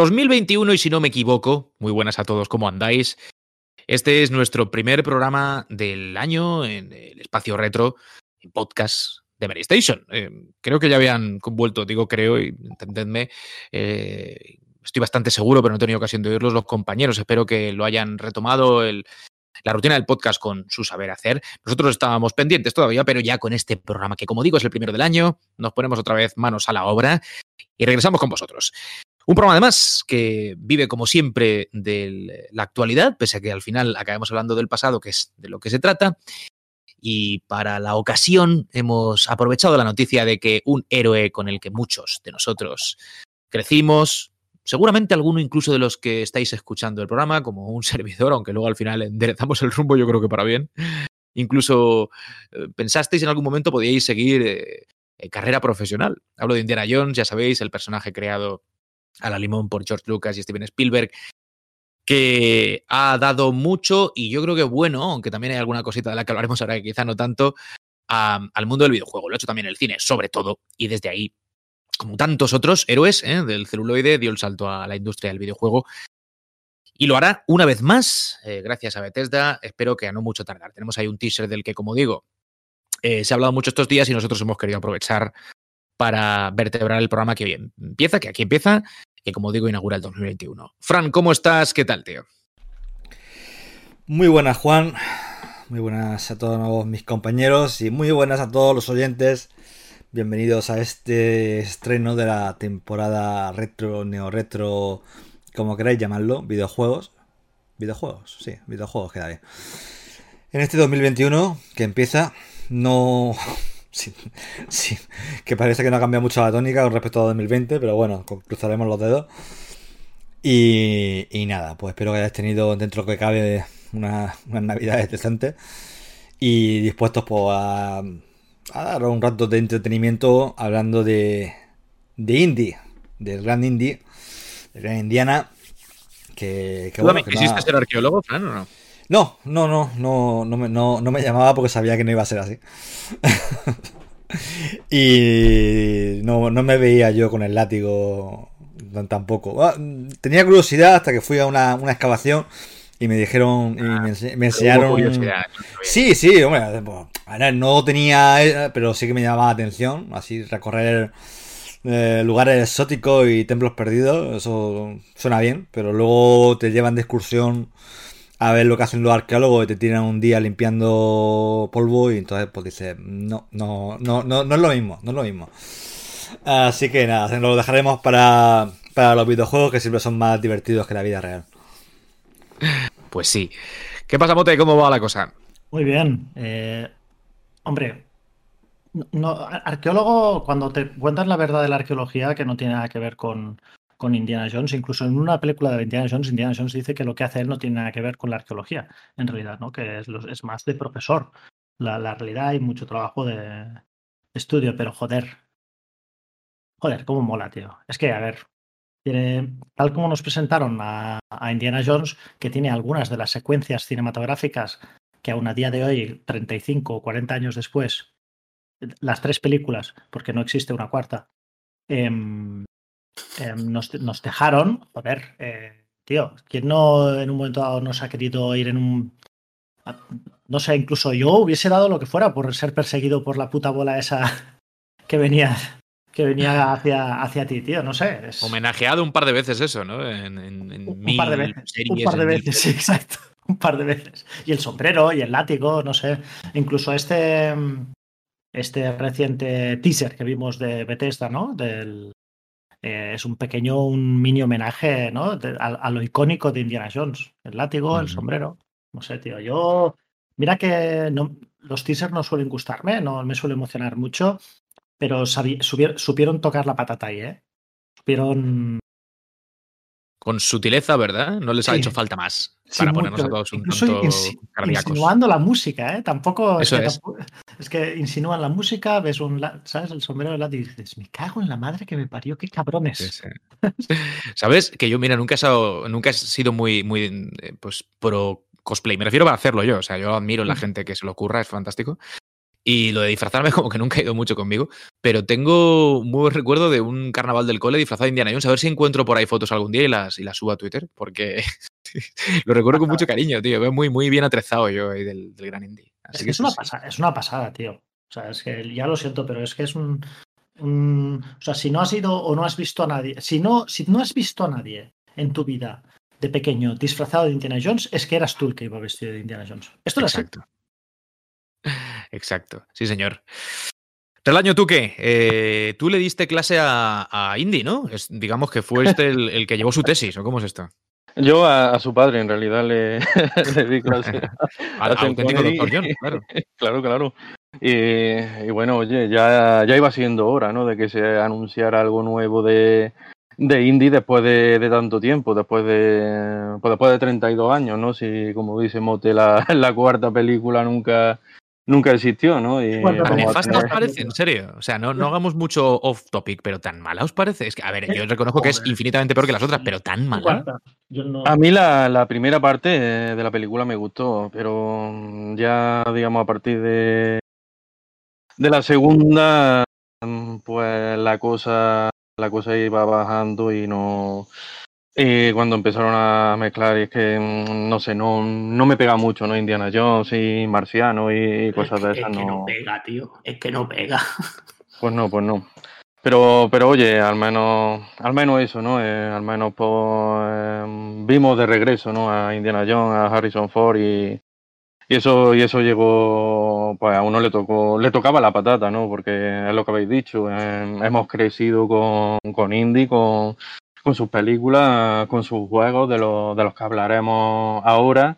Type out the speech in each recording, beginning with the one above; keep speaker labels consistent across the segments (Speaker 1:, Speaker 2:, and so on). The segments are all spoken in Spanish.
Speaker 1: 2021 y si no me equivoco, muy buenas a todos, ¿cómo andáis? Este es nuestro primer programa del año en el espacio retro, en podcast de Mary Station. Eh, creo que ya habían vuelto, digo creo, y entendedme, eh, estoy bastante seguro, pero no he tenido ocasión de oírlos los compañeros. Espero que lo hayan retomado el, la rutina del podcast con su saber hacer. Nosotros estábamos pendientes todavía, pero ya con este programa, que como digo es el primero del año, nos ponemos otra vez manos a la obra y regresamos con vosotros. Un programa además que vive como siempre de la actualidad, pese a que al final acabemos hablando del pasado, que es de lo que se trata. Y para la ocasión hemos aprovechado la noticia de que un héroe con el que muchos de nosotros crecimos, seguramente alguno incluso de los que estáis escuchando el programa, como un servidor, aunque luego al final enderezamos el rumbo, yo creo que para bien. Incluso eh, pensasteis en algún momento podíais seguir eh, carrera profesional. Hablo de Indiana Jones, ya sabéis, el personaje creado a la limón por George Lucas y Steven Spielberg, que ha dado mucho y yo creo que bueno, aunque también hay alguna cosita de la que hablaremos ahora que quizá no tanto, al mundo del videojuego. Lo ha hecho también el cine, sobre todo, y desde ahí, como tantos otros héroes ¿eh? del celuloide, dio el salto a la industria del videojuego. Y lo hará una vez más, eh, gracias a Bethesda. Espero que a no mucho tardar. Tenemos ahí un teaser del que, como digo, eh, se ha hablado mucho estos días y nosotros hemos querido aprovechar para vertebrar el programa que bien empieza, que aquí empieza, que como digo inaugura el 2021. Fran, ¿cómo estás? ¿Qué tal, tío?
Speaker 2: Muy buenas, Juan. Muy buenas a todos mis compañeros y muy buenas a todos los oyentes. Bienvenidos a este estreno de la temporada retro, neo-retro, como queráis llamarlo, videojuegos. Videojuegos, sí, videojuegos queda bien. En este 2021 que empieza, no Sí, sí, que parece que no ha cambiado mucho la tónica con respecto a 2020, pero bueno, cruzaremos los dedos. Y, y nada, pues espero que hayáis tenido dentro que cabe unas, unas navidades decentes y dispuestos pues, a, a dar un rato de entretenimiento hablando de, de indie, del gran indie, de gran Indiana. Que, que
Speaker 1: bueno, que ¿Quisiste ser arqueólogo, Fran, o no?
Speaker 2: No, no, no, no, no, me, no, no me llamaba porque sabía que no iba a ser así. y no, no me veía yo con el látigo tampoco. Ah, tenía curiosidad hasta que fui a una, una excavación y me dijeron y me, ense- me enseñaron. Sí, sí, hombre, pues, no tenía, eh, pero sí que me llamaba la atención, así recorrer eh, lugares exóticos y templos perdidos, eso suena bien, pero luego te llevan de excursión a ver lo que hacen los arqueólogos y te tiran un día limpiando polvo y entonces pues dices, no, no, no, no, no es lo mismo, no es lo mismo. Así que nada, lo dejaremos para, para los videojuegos que siempre son más divertidos que la vida real.
Speaker 1: Pues sí. ¿Qué pasa, Mote? ¿Cómo va la cosa?
Speaker 3: Muy bien. Eh, hombre, no, arqueólogo, cuando te cuentas la verdad de la arqueología, que no tiene nada que ver con, con Indiana Jones, incluso en una película de Indiana Jones, Indiana Jones dice que lo que hace él no tiene nada que ver con la arqueología, en realidad, ¿no? Que es, es más de profesor. La, realidad hay mucho trabajo de estudio, pero joder. Joder, cómo mola, tío. Es que, a ver, tal como nos presentaron a, a Indiana Jones, que tiene algunas de las secuencias cinematográficas que aún a día de hoy, 35 o 40 años después, las tres películas, porque no existe una cuarta, em, em, nos, nos dejaron, joder, eh, tío, ¿quién no en un momento dado nos ha querido ir en un... No sé, incluso yo hubiese dado lo que fuera por ser perseguido por la puta bola esa que venía que venía hacia, hacia ti, tío, no sé. es-
Speaker 1: Homenajeado un par de veces eso, ¿no? En, en, en
Speaker 3: un
Speaker 1: mil
Speaker 3: par de veces.
Speaker 1: series,
Speaker 3: un par de
Speaker 1: mil
Speaker 3: veces, sí, exacto. Un par de veces. Y el sombrero y el látigo, no sé. Incluso este, este reciente teaser que vimos de Bethesda, ¿no? Del, eh, es un pequeño, un mini homenaje, ¿no? De- a, a lo icónico de Indiana Jones. El látigo, el sombrero. No sé, tío. Yo. Mira que no- los teasers no suelen gustarme, no me suele emocionar mucho, pero subier- supieron tocar la patata ahí, ¿eh? Supieron
Speaker 1: Con sutileza, ¿verdad? No les ha hecho falta más
Speaker 3: Sí,
Speaker 1: para ponernos a todos un tanto
Speaker 3: insi-
Speaker 1: cardíacos.
Speaker 3: insinuando la música, ¿eh? Tampoco
Speaker 1: Eso
Speaker 3: que
Speaker 1: es.
Speaker 3: tampoco- es que insinúan la música, ves un, ¿sabes? El sombrero de látigo y dices, me cago en la madre que me parió, qué cabrones.
Speaker 1: Sí. ¿Sabes? Que yo, mira, nunca he, sido, nunca he sido muy, muy eh, pues, pro cosplay. Me refiero para hacerlo yo. O sea, yo admiro a la
Speaker 3: Mm.
Speaker 1: gente que se lo ocurra, es fantástico. Y lo de disfrazarme como que nunca ha ido mucho conmigo, pero tengo un muy buen recuerdo de un carnaval del cole disfrazado de Indiana Jones. A ver si encuentro por ahí fotos algún día y las, y las subo a Twitter, porque lo recuerdo con mucho cariño, tío. Veo muy, muy bien atrezado yo ahí del, del gran indie.
Speaker 3: Así es que, es, una pasada, es una pasada, tío. O sea, es que ya lo siento, pero es que es un, un, O sea, si no has ido o no has visto a nadie, si no, si no has visto a nadie en tu vida de pequeño disfrazado de Indiana Jones, es que eras tú el que iba vestido de Indiana Jones. Esto lo
Speaker 1: Exacto. Exacto, sí, señor. Relaño, ¿tú qué? Eh, tú le diste clase a, a Indy, ¿no? Es, digamos que fue este el, el, que llevó su tesis, ¿o cómo es esto?
Speaker 4: Yo a, a su padre, en realidad, le, le di clase.
Speaker 1: Al auténtico doctor John, claro.
Speaker 4: claro, claro. Y, y, bueno, oye, ya, ya iba siendo hora, ¿no? De que se anunciara algo nuevo de, de indie después de, de, tanto tiempo, después de pues después de 32 años, ¿no? Si, como dice Mote, la, la cuarta película nunca nunca existió, ¿no?
Speaker 1: Y bueno, nefasta os parece, en serio. O sea, no, no hagamos mucho off topic, pero tan mala os parece. Es que, a ver, yo reconozco que es infinitamente peor que las otras, pero tan mala.
Speaker 4: A mí la, la, primera parte de la película me gustó, pero ya, digamos, a partir de, de la segunda, pues la cosa, la cosa iba bajando y no. Y cuando empezaron a mezclar, y es que, no sé, no, no me pega mucho, ¿no? Indiana Jones y Marciano y cosas
Speaker 5: es
Speaker 4: de esas.
Speaker 5: Es que
Speaker 4: no...
Speaker 5: no pega, tío. Es que no pega.
Speaker 4: Pues no, pues no. Pero, pero oye, al menos, al menos eso, ¿no? Eh, al menos pues, eh, vimos de regreso, ¿no? A Indiana Jones, a Harrison Ford y, y eso, y eso llegó, pues a uno le tocó, le tocaba la patata, ¿no? Porque es lo que habéis dicho. Eh, hemos crecido con, con Indy, con con sus películas, con sus juegos, de, lo, de los que hablaremos ahora.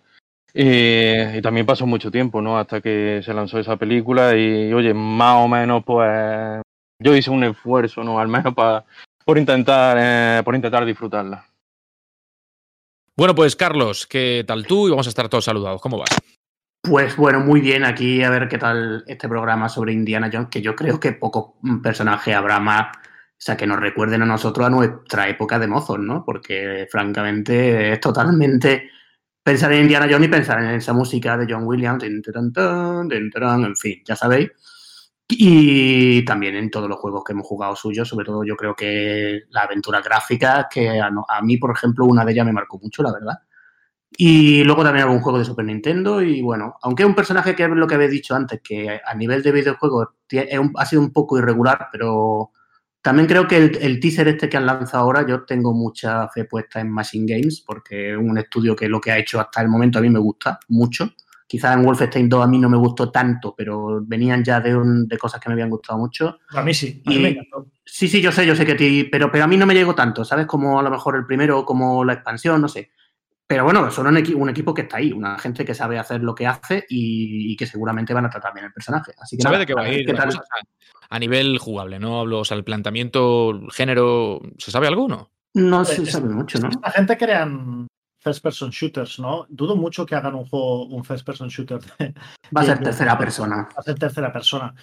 Speaker 4: Y, y, también pasó mucho tiempo, ¿no? Hasta que se lanzó esa película y, oye, más o menos, pues, yo hice un esfuerzo, ¿no? Al menos para, por intentar, eh, por intentar disfrutarla.
Speaker 1: Bueno, pues Carlos, ¿qué tal tú? Y vamos a estar todos saludados. ¿Cómo vas?
Speaker 5: Pues bueno, muy bien. Aquí a ver qué tal este programa sobre Indiana Jones, que yo creo que pocos personajes habrá más o sea, que nos recuerden a nosotros a nuestra época de mozos, ¿no? Porque francamente es totalmente pensar en Indiana Jones y pensar en esa música de John Williams, en fin, ya sabéis. Y también en todos los juegos que hemos jugado suyos, sobre todo yo creo que la aventura gráfica, que a, a, mí, por ejemplo, una de ellas me marcó mucho, la verdad. Y luego también algún juego de Super Nintendo y bueno, aunque es un personaje que es lo que había dicho antes, que a nivel de videojuegos ha sido un poco irregular, pero también creo que el, el, teaser este que han lanzado ahora, yo tengo mucha fe puesta en Machine Games, porque es un estudio que lo que ha hecho hasta el momento a mí me gusta mucho. Quizás en Wolfenstein 2 a mí no me gustó tanto, pero venían ya de, un, de cosas que me habían gustado mucho.
Speaker 3: A mí sí, a mí
Speaker 5: y,
Speaker 3: me encantó.
Speaker 5: Sí, sí, yo sé, yo sé que a ti, pero, pero a mí no me llegó tanto, ¿sabes? Como a lo mejor el primero, como la expansión, no sé. Pero bueno, son un, equi un, equipo que está ahí, una gente que sabe hacer lo que hace y, y que seguramente van a tratar bien el personaje. Así que
Speaker 1: ¿Sabe
Speaker 5: nada,
Speaker 1: de qué va a ir? A nivel jugable, ¿no? Hablo, o sea, el planteamiento, género, ¿se sabe alguno?
Speaker 5: No se sabe mucho, ¿no?
Speaker 3: La gente crean first person shooters, ¿no? Dudo mucho que hagan un juego, un first person shooter. De,
Speaker 5: va a ser de, tercera persona.
Speaker 3: Va a ser tercera persona.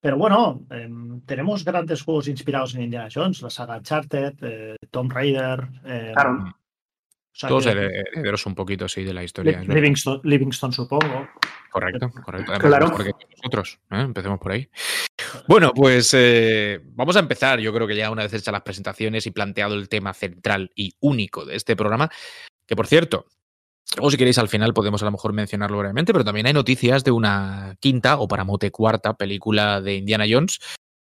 Speaker 3: Pero bueno, eh, tenemos grandes juegos inspirados en Indiana Jones, la saga Uncharted, eh, Tomb Raider. Eh,
Speaker 5: claro.
Speaker 1: O sea, Todos herederos un poquito, sí, de la historia.
Speaker 3: Livingston, Livingston supongo.
Speaker 1: Correcto, correcto. Además, claro. Porque nosotros, ¿eh? empecemos por ahí. Bueno, pues eh, vamos a empezar. Yo creo que ya una vez hechas las presentaciones y planteado el tema central y único de este programa, que por cierto, luego si queréis al final podemos a lo mejor mencionarlo brevemente, pero también hay noticias de una quinta o para mote cuarta película de Indiana Jones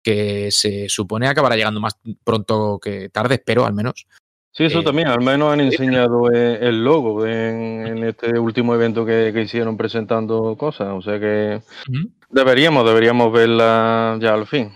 Speaker 1: que se supone acabará llegando más pronto que tarde, espero al menos.
Speaker 4: Sí, eso eh, también, al menos han enseñado el logo en, en este último evento que, que, hicieron presentando cosas, o sea que uh -huh. deberíamos, deberíamos verla ya al fin.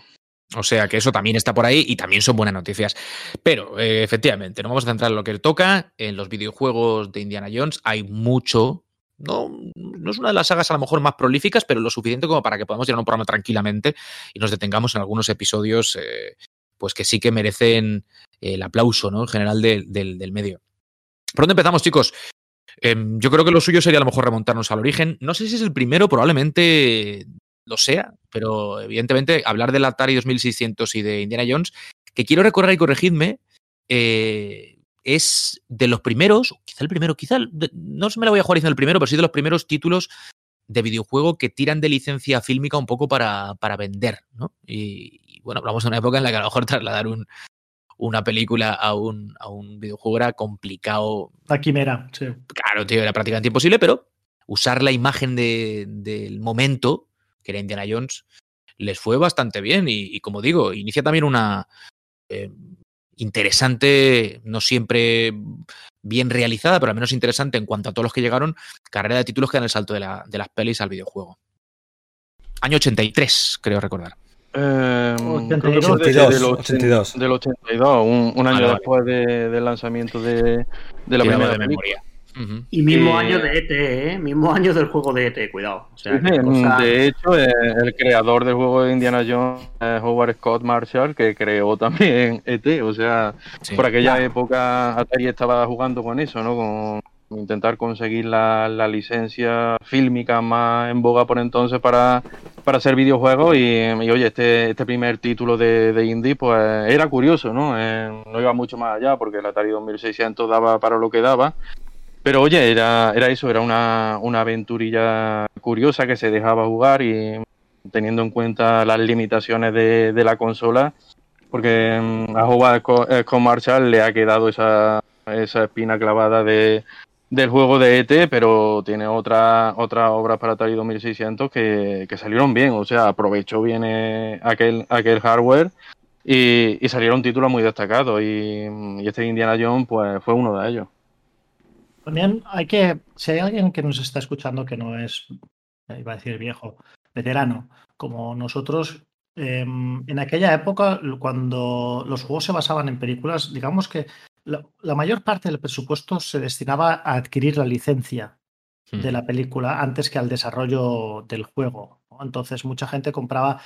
Speaker 1: O sea que eso también está por ahí y también son buenas noticias. Pero eh, efectivamente, no vamos a centrar en lo que toca. En los videojuegos de Indiana Jones hay mucho. No, no es una de las sagas a lo mejor más prolíficas, pero lo suficiente como para que podamos llevar un programa tranquilamente y nos detengamos en algunos episodios eh, pues que sí que merecen el aplauso ¿no? en general de, de, del medio. ¿Por dónde empezamos, chicos? Eh, yo creo que lo suyo sería a lo mejor remontarnos al origen. No sé si es el primero, probablemente lo sea, pero evidentemente hablar del Atari 2600 y de Indiana Jones, que quiero recordar y corregidme, eh, es de los primeros, quizá el primero, quizá, no se me la voy a jugar diciendo el primero, pero sí de los primeros títulos de videojuego que tiran de licencia fílmica un poco para, para vender, ¿no? Y, bueno, hablamos de una época en la que a lo mejor trasladar un, una película a un, a un videojuego era complicado.
Speaker 3: La quimera, sí.
Speaker 1: Claro, tío, era prácticamente imposible, pero usar la imagen de, del momento, que era Indiana Jones, les fue bastante bien. Y, y como digo, inicia también una eh, interesante, no siempre bien realizada, pero al menos interesante en cuanto a todos los que llegaron, carrera de títulos que dan el salto de, la, de las pelis al videojuego. Año 83, creo recordar.
Speaker 4: Eh,
Speaker 3: 82,
Speaker 2: 82,
Speaker 4: del,
Speaker 2: 82.
Speaker 4: del 82, un, un año después de- del lanzamiento de, de la primera
Speaker 1: de memoria.
Speaker 5: Y mismo
Speaker 4: Eh,
Speaker 5: año de ET, ¿eh? Mismo año del juego de ET, cuidado. O sea,
Speaker 4: Sí,
Speaker 5: qué cosa-
Speaker 4: De hecho, eh, el creador del juego de Indiana Jones, eh, Howard Scott Marshall, que creó también ET, o sea,
Speaker 1: Sí.
Speaker 4: por aquella época Atari estaba jugando con eso, ¿no? Con intentar conseguir la, la licencia fílmica más en boga por entonces para, para hacer videojuegos y, oye, este, este primer título de, de indie pues era curioso, ¿no? Eh, no iba mucho más allá porque el Atari 2600 daba para lo que daba. Pero oye, era, era eso, era una, una aventurilla curiosa que se dejaba jugar y teniendo en cuenta las limitaciones de, de la consola, porque mm, a Howard eh, Scott Marshall le ha quedado esa, esa espina clavada de, del juego de ET, pero tiene otra, otras obras para Atari 2600 que, que salieron bien, o sea, aprovechó bien eh, aquel, aquel hardware y, y salieron títulos muy destacados y, y este Indiana Jones pues fue uno de ellos.
Speaker 3: También hay que, si hay alguien que nos está escuchando que no es, iba a decir viejo, veterano, como nosotros, eh, en aquella época, cuando los juegos se basaban en películas, digamos que la, la, mayor parte del presupuesto se destinaba a adquirir la licencia
Speaker 1: Hmm.
Speaker 3: de la película antes que al desarrollo del juego. ¿no? Entonces, mucha gente compraba.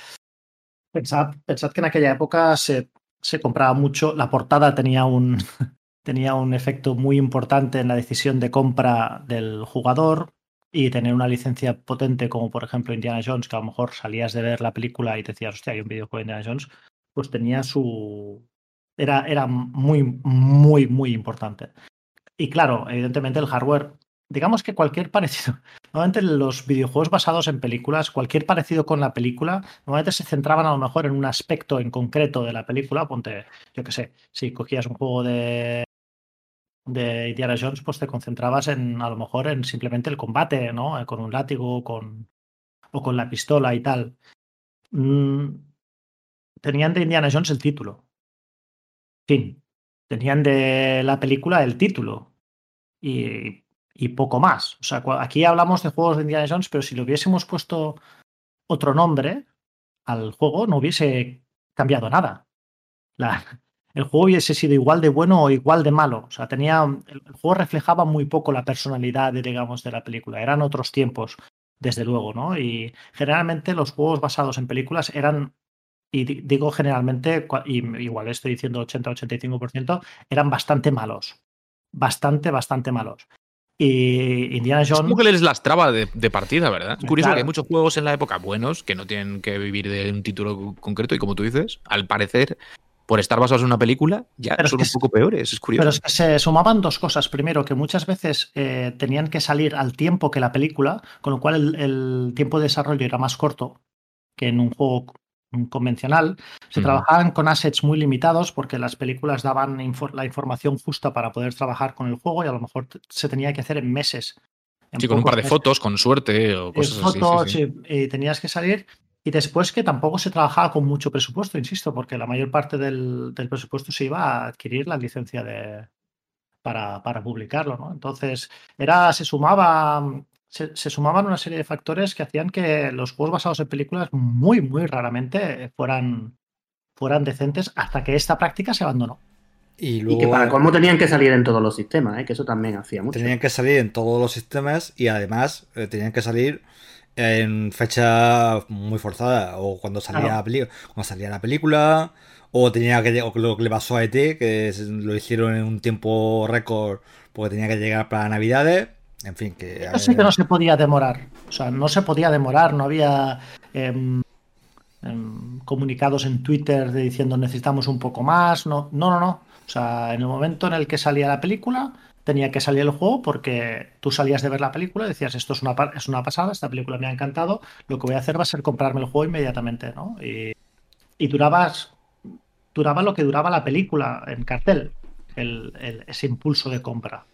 Speaker 3: Pensad, pensad que en aquella época se, se compraba mucho, la portada tenía un, tenía un efecto muy importante en la decisión de compra del jugador y tener una licencia potente como por ejemplo Indiana Jones, que a lo mejor salías de ver la película y te decías, hostia, hay un videojuego de Indiana Jones, pues tenía su... Era, era muy, muy, muy importante. Y claro, evidentemente el hardware, digamos que cualquier parecido, normalmente los videojuegos basados en películas, cualquier parecido con la película, normalmente se centraban a lo mejor en un aspecto en concreto de la película, ponte, yo qué sé, si cogías un juego de de Indiana Jones, pues te concentrabas en, a lo mejor, en simplemente el combate, ¿no? Con un látigo con, o con la pistola y tal. Mm, tenían de Indiana Jones el título. Fin. Tenían de la película el título. Y, poco más. O sea, aquí hablamos de juegos de Indiana Jones, pero si le hubiésemos puesto otro nombre al juego, no hubiese cambiado nada. El juego hubiese sido igual de bueno o igual de malo. O sea, tenía. El, el, juego reflejaba muy poco la personalidad, digamos, de la película. Eran otros tiempos, desde luego, ¿no? Y generalmente los juegos basados en películas eran. Y digo generalmente, y igual estoy diciendo 80-85%, eran bastante malos. Bastante, bastante malos. Y Indiana Jones.
Speaker 1: Es como que les lastraba de, de partida, ¿verdad? Es curioso claro. que hay muchos juegos en la época buenos que no tienen que vivir de un título concreto y como tú dices, al parecer por estar basados en una película, ya pero son es que, un poco peores, es curioso.
Speaker 3: Pero es que se sumaban dos cosas. Primero, que muchas veces eh, tenían que salir al tiempo que la película, con lo cual el, el, tiempo de desarrollo era más corto que en un juego convencional. Se uh -huh. trabajaban con assets muy limitados porque las películas daban infor la información justa para poder trabajar con el juego y a lo mejor se tenía que hacer en meses.
Speaker 1: En sí, con un par de meses. fotos, con suerte o cosas
Speaker 3: fotos,
Speaker 1: así. Sí,
Speaker 3: y tenías que salir y después que tampoco se trabajaba con mucho presupuesto, insisto, porque la mayor parte del, del presupuesto se iba a adquirir la licencia de, para, para publicarlo. ¿no? Entonces, era, se sumaba. Se, se, sumaban una serie de factores que hacían que los juegos basados en películas muy, muy raramente fueran, fueran decentes hasta que esta práctica se abandonó.
Speaker 5: Y, luego, y que para cómo tenían que salir en todos los sistemas, ¿eh? que eso también hacía mucho.
Speaker 2: Tenían que salir en todos los sistemas y además eh, tenían que salir en fecha muy forzada o cuando salía, claro. la, cuando salía la película o tenía que o lo que le pasó a ET que lo hicieron en un tiempo récord porque tenía que llegar para navidades en fin que
Speaker 3: yo sé que no se podía demorar o sea no se podía demorar no había eh, eh, comunicados en Twitter de diciendo necesitamos un poco más no no no no o sea en el momento en el que salía la película tenía que salir el juego porque tú salías de ver la película y decías, esto es una, es una pasada, esta película me ha encantado, lo que voy a hacer va a ser comprarme el juego inmediatamente, ¿no? Y, y durabas, duraba lo que duraba la película en cartel, el, ese impulso de compra.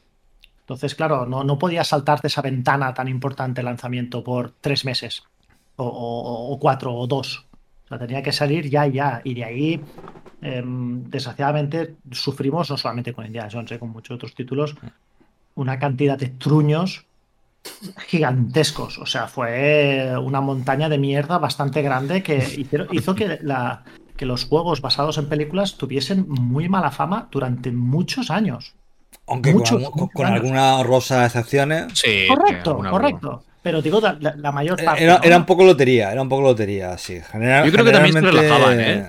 Speaker 3: Entonces, claro, no, no podías saltarte esa ventana tan importante de lanzamiento por tres meses, o, cuatro, o dos. O sea, tenía que salir ya ya. Y de ahí, em, desgraciadamente, sufrimos, no solamente con Indiana Jones, eh, con muchos otros títulos, una cantidad de truños gigantescos. O sea, fue una montaña de mierda bastante grande que hizo que, la, que los juegos basados en películas tuviesen muy mala fama durante muchos años.
Speaker 2: Aunque con, algunas rosas excepciones.
Speaker 3: Sí, correcto, correcto. Pero digo, la, mayor parte.
Speaker 2: Era, un poco lotería, era un poco lotería, sí.
Speaker 1: Yo creo que también se relajaban, ¿eh?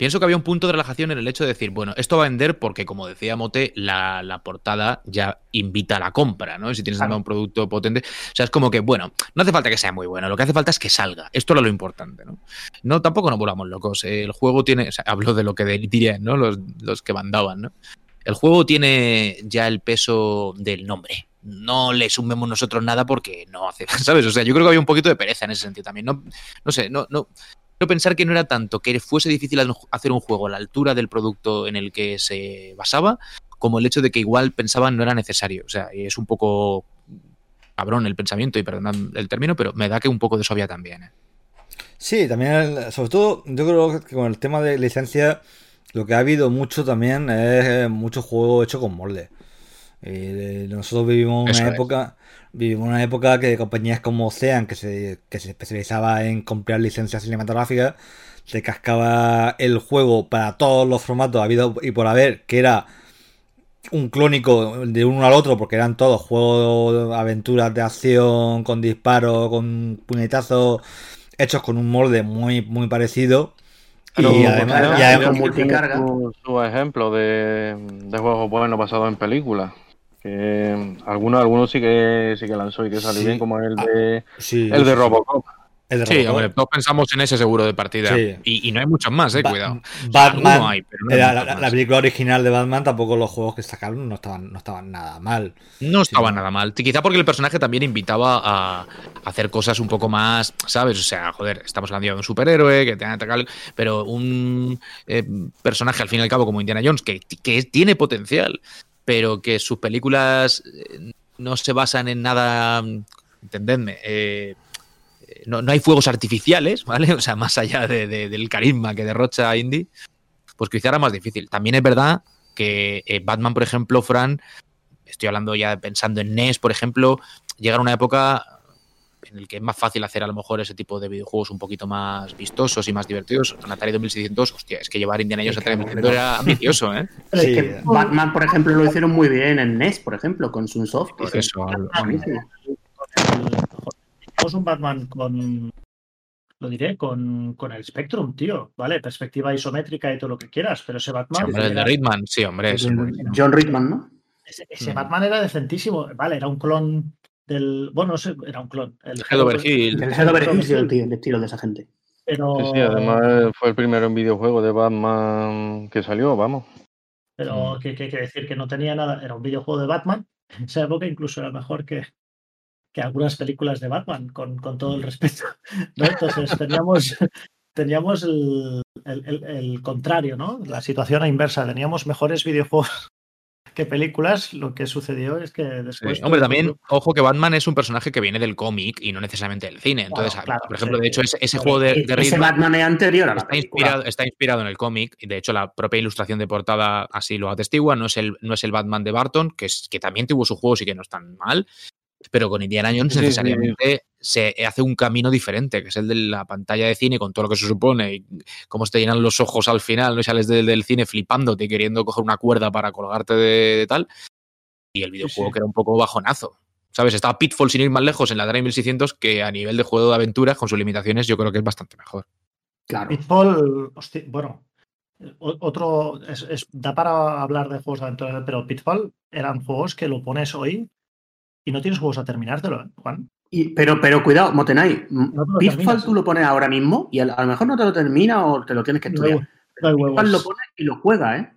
Speaker 1: Pienso que había un punto de relajación en el hecho de decir, bueno, esto va a vender porque, como decía Mote, la, portada ya invita a la compra, ¿no? Si tienes un producto potente. O sea, es como que, bueno, no hace falta que sea muy bueno, lo que hace falta es que salga. Esto era lo importante, ¿no? No, tampoco nos volamos locos. El juego tiene. O sea, hablo de lo que dirían, ¿no? Los, los que mandaban, ¿no? El juego tiene ya el peso del nombre. No le sumemos nosotros nada porque no hace, ¿sabes? O sea, yo creo que había un poquito de pereza en ese sentido también. No, no sé, no, no, Quiero pensar que no era tanto que fuese difícil hacer un juego a la altura del producto en el que se basaba, como el hecho de que igual pensaban no era necesario. O sea, es un poco cabrón el pensamiento, y perdonad el término, pero me da que un poco de eso había también. ¿eh?
Speaker 2: Sí, también, sobre todo, yo creo que con el tema de licencia, lo que ha habido mucho también es mucho juego hecho con molde. Y nosotros vivimos una época Vivimos una época que compañías como Ocean, que se, que se especializaba en comprar licencias cinematográficas, se cascaba el juego para todos los formatos habido y por haber, que era un clónico de uno al otro, porque eran todos juegos, aventuras de acción, con disparos, con puñetazos, hechos con un molde muy, muy parecido.
Speaker 4: Y además, multicarga. Su, ejemplo de, de juegos buenos basados en películas. Que algunos, algunos sí que sí que lanzó y que salió bien, como el de ah, el de Robocop.
Speaker 1: Sí, hombre, todos pensamos en ese seguro de partida. Y, no hay muchos más, eh, cuidado.
Speaker 2: Batman, la, película original de Batman, tampoco los juegos que sacaron no estaban, no estaban nada mal.
Speaker 1: No estaban nada mal. Quizá porque el personaje también invitaba a, hacer cosas un poco más, ¿sabes? O sea, joder, estamos hablando de un superhéroe que tenga atacar, pero un eh, personaje al fin y al cabo como Indiana Jones que, que tiene potencial pero que sus películas eh, no se basan en nada, entendedme, eh, no, hay fuegos artificiales, ¿vale? O sea, más allá del carisma que derrocha Indy, pues quizá era más difícil. También es verdad que eh, Batman, por ejemplo, Fran, estoy hablando ya pensando en NES, por ejemplo, llega a una época en el que es más fácil hacer a lo mejor ese tipo de videojuegos un poquito más vistosos y más divertidos. En Atari 2600, hostia, es que llevar Indiana Jones a Atari 2600 era ambicioso, ¿eh?
Speaker 5: Pero es que Batman, por ejemplo, lo hicieron muy bien en NES, por ejemplo, con Sunsoft. Por eso,
Speaker 3: es un Batman con lo diré, con, con, el Spectrum, tío, ¿vale? Perspectiva isométrica y todo lo que quieras, pero ese Batman...
Speaker 1: Sí, el de Ritman, sí, hombre. Es
Speaker 5: John Ritman, ¿no?
Speaker 3: Ese, ese, mm. Batman era decentísimo, vale, era un clon del. Bueno, no sé, era un clon.
Speaker 1: El Head
Speaker 5: Hill. El Head Hill, el, estilo de esa gente.
Speaker 4: Pero... Sí, sí, además fue el primero en videojuego de Batman que salió, vamos.
Speaker 3: Pero mm. ¿qué, qué quiere decir? Que no tenía nada, era un videojuego de Batman. En esa época incluso era mejor que, que algunas películas de Batman, con, con todo el respeto. ¿no? Entonces teníamos, teníamos el, el, el, contrario, ¿no? La situación inversa. Teníamos mejores videojuegos que películas, lo que sucedió es que después.
Speaker 1: Hombre, también, ojo que Batman es un personaje que viene del cómic y no necesariamente del cine. Entonces, por ejemplo, de hecho, ese, juego de, de
Speaker 5: ese Batman es anterior a la
Speaker 1: está inspirado, está inspirado en el cómic, y de hecho, la propia ilustración de portada así lo atestigua. No es el, no es el Batman de Barton, que, es, que también tuvo sus juegos y que no están mal, pero con Indiana Jones necesariamente se hace un camino diferente, que es el de la pantalla de cine con todo lo que se supone y cómo te llenan los ojos al final, ¿no? Y sales del, cine flipándote, queriendo coger una cuerda para colgarte de, tal. Y el videojuego que era un poco bajonazo. ¿Sabes? Estaba Pitfall sin ir más lejos en la Atari 1600 que a nivel de juego de aventuras, con sus limitaciones, yo creo que es bastante mejor.
Speaker 3: Claro. Pitfall, bueno, otro, da para hablar de juegos de aventura, pero Pitfall eran juegos que lo pones hoy y no tienes juegos a terminártelo, ¿eh, Juan.
Speaker 5: Y, pero, pero cuidado, Motenay, Pitfall tú lo pones ahora mismo y a, lo mejor no te lo termina o te lo tienes que estudiar. Pitfall lo pone y lo juega, ¿eh?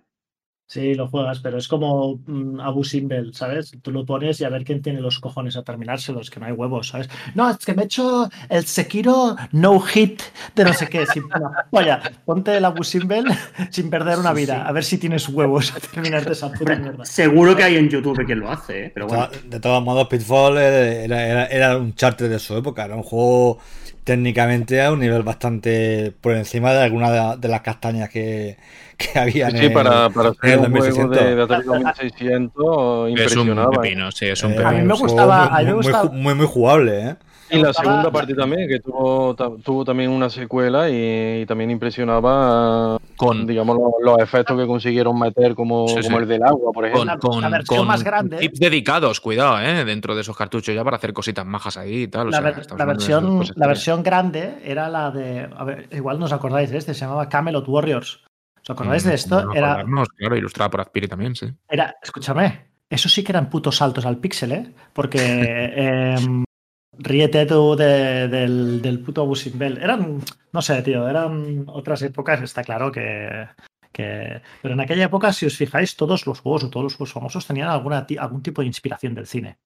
Speaker 3: Sí, lo juegas, pero es como mm, Abu Simbel, ¿sabes? Tú lo pones y a ver quién tiene los cojones a terminárselos, que no hay huevos, ¿sabes? No, es que me he hecho el Sekiro no hit de no sé qué. Sin... Vaya, ponte el Abu Simbel sin perder una vida, a ver si tienes huevos a terminarte esa puta mierda.
Speaker 5: Seguro que hay en YouTube quien lo hace, ¿eh? pero bueno.
Speaker 2: De todos modos, Pitfall era, era, era un charter de su época, era un juego técnicamente a un nivel bastante por encima de algunas de, las castañas que, que había
Speaker 4: sí, para, para hacer un juego de, de Atari 2600 impresionaba.
Speaker 1: Pepino, sí, es un
Speaker 3: eh, a mí me gustaba,
Speaker 2: muy,
Speaker 3: a mí me gustaba...
Speaker 2: Muy, muy, muy, jugable, ¿eh?
Speaker 4: Y la segunda parte también, que tuvo, tuvo también una secuela y, y también impresionaba con digamos los, los, efectos que consiguieron meter como, sí, sí. como el del agua, por ejemplo.
Speaker 1: Con,
Speaker 3: la, versión
Speaker 1: con
Speaker 3: más grande.
Speaker 1: tips dedicados, cuidado, ¿eh? dentro de esos cartuchos ya para hacer cositas majas ahí y tal.
Speaker 3: La,
Speaker 1: o sea,
Speaker 3: ver, la versión, la versión grande era la de. A ver, igual no os acordáis de este, se llamaba Camelot Warriors. ¿Os acordáis
Speaker 1: Mm,
Speaker 3: de esto?
Speaker 1: No
Speaker 3: era,
Speaker 1: claro, ilustrada por Azpiri también, sí.
Speaker 3: era, escúchame, eso sí que eran putos saltos al píxel, ¿eh? Porque eh, ríete tú de, del, del, puto Abusing Bell. Eran, no sé, tío, eran otras épocas, está claro que, que, Pero en aquella época, si os fijáis, todos los juegos o todos los juegos famosos tenían alguna, algún tipo de inspiración del cine.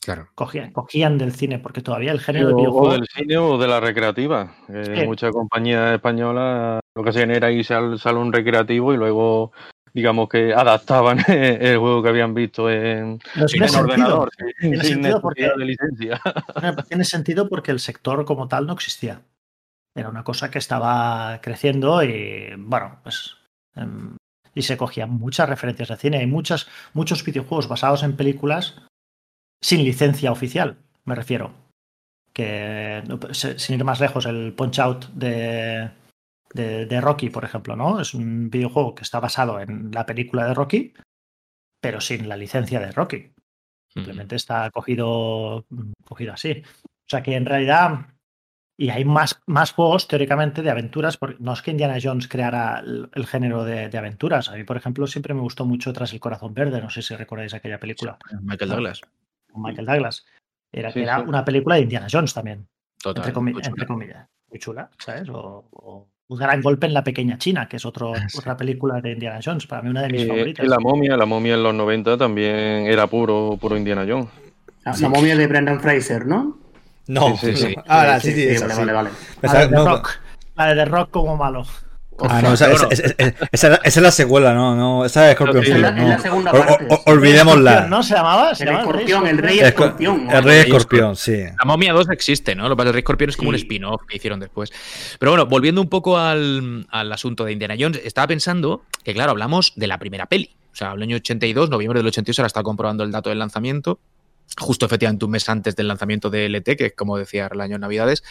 Speaker 1: Claro.
Speaker 3: Cogían, cogían del cine, porque todavía el género
Speaker 4: o,
Speaker 3: del videojuego...
Speaker 4: O del cine o de la recreativa. Eh, sí. Muchas compañías españolas lo que hacían era irse al salón recreativo y luego digamos que adaptaban el juego que habían visto en,
Speaker 3: en
Speaker 4: ordenador sin,
Speaker 3: tiene
Speaker 4: sin
Speaker 3: sentido porque,
Speaker 4: de licencia.
Speaker 3: Tiene sentido porque el sector como tal no existía. Era una cosa que estaba creciendo y bueno, pues um, y se cogían muchas referencias de cine. Hay muchas, muchos videojuegos basados en películas sin licencia oficial, me refiero. Que sin ir más lejos, el Punch Out de, de, de, Rocky, por ejemplo, ¿no? Es un videojuego que está basado en la película de Rocky, pero sin la licencia de Rocky. Simplemente está cogido, cogido así. O sea que en realidad. Y hay más, más juegos, teóricamente, de aventuras. Porque no es que Indiana Jones creara el, el género de, de, aventuras. A mí, por ejemplo, siempre me gustó mucho Tras el Corazón Verde. No sé si recordáis aquella película.
Speaker 1: Michael Douglas.
Speaker 3: Michael Douglas. Era, sí, era sí. una película de Indiana Jones también.
Speaker 1: Total,
Speaker 3: entre, comi entre, comillas. Muy chula, ¿sabes? O, o, un gran golpe en la pequeña China, que es otro, sí. otra película de Indiana Jones, para mí una de mis
Speaker 4: y,
Speaker 3: favoritas.
Speaker 4: Y la momia, la momia en los 90 también era puro, puro Indiana Jones.
Speaker 5: La, la momia de Brendan Fraser, ¿no?
Speaker 2: No,
Speaker 4: sí, sí, sí.
Speaker 2: Ah, sí, sí,
Speaker 5: vale, vale, vale.
Speaker 3: La de, The Rock. La de The Rock como malo.
Speaker 2: Ah, no, esa, esa, esa, esa, es la secuela, no, no, esa es Scorpion
Speaker 5: es la,
Speaker 2: no.
Speaker 5: es la segunda parte.
Speaker 2: O, o, olvidémosla.
Speaker 3: ¿No se llamaba? ¿Se
Speaker 5: el,
Speaker 3: llamaba
Speaker 5: escorpión, el rey escorpión.
Speaker 2: El rey escorpión, sí.
Speaker 1: La momia 2 existe, ¿no? Lo que es el rey escorpión es como sí. un spin-off que hicieron después. Pero bueno, volviendo un poco al, al asunto de Indiana Jones, estaba pensando que, claro, hablamos de la primera peli. O sea, el año 82, noviembre del 82, ahora está comprobando el dato del lanzamiento. Justo efectivamente un mes antes del lanzamiento de LT, que como decía el año de Navidades,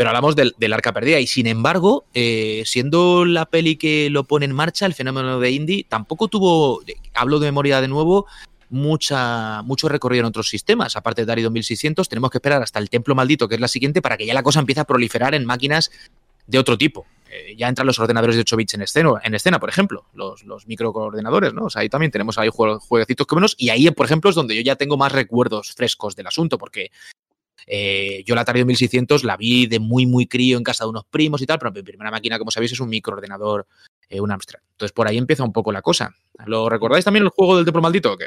Speaker 1: pero hablamos del, arca perdida y sin embargo, eh, siendo la peli que lo pone en marcha, el fenómeno de indie, tampoco tuvo, hablo de memoria de nuevo, mucha, mucho recorrido en otros sistemas. Aparte de Dari 2600, tenemos que esperar hasta el Templo Maldito, que es la siguiente, para que ya la cosa empiece a proliferar en máquinas de otro tipo. Eh, ya entran los ordenadores de 8 bits en escena, en escena por ejemplo, los, los microordenadores, ¿no? O sea, ahí también tenemos ahí jueguecitos que menos, y ahí, por ejemplo, es donde yo ya tengo más recuerdos frescos del asunto, porque eh, yo la Atari 2600 la vi de muy, muy crío en casa de unos primos y tal, pero mi primera máquina, como sabéis, es un microordenador, eh, un Amstrad. Entonces por ahí empieza un poco la cosa. ¿Lo recordáis también el juego del Templo Maldito o qué?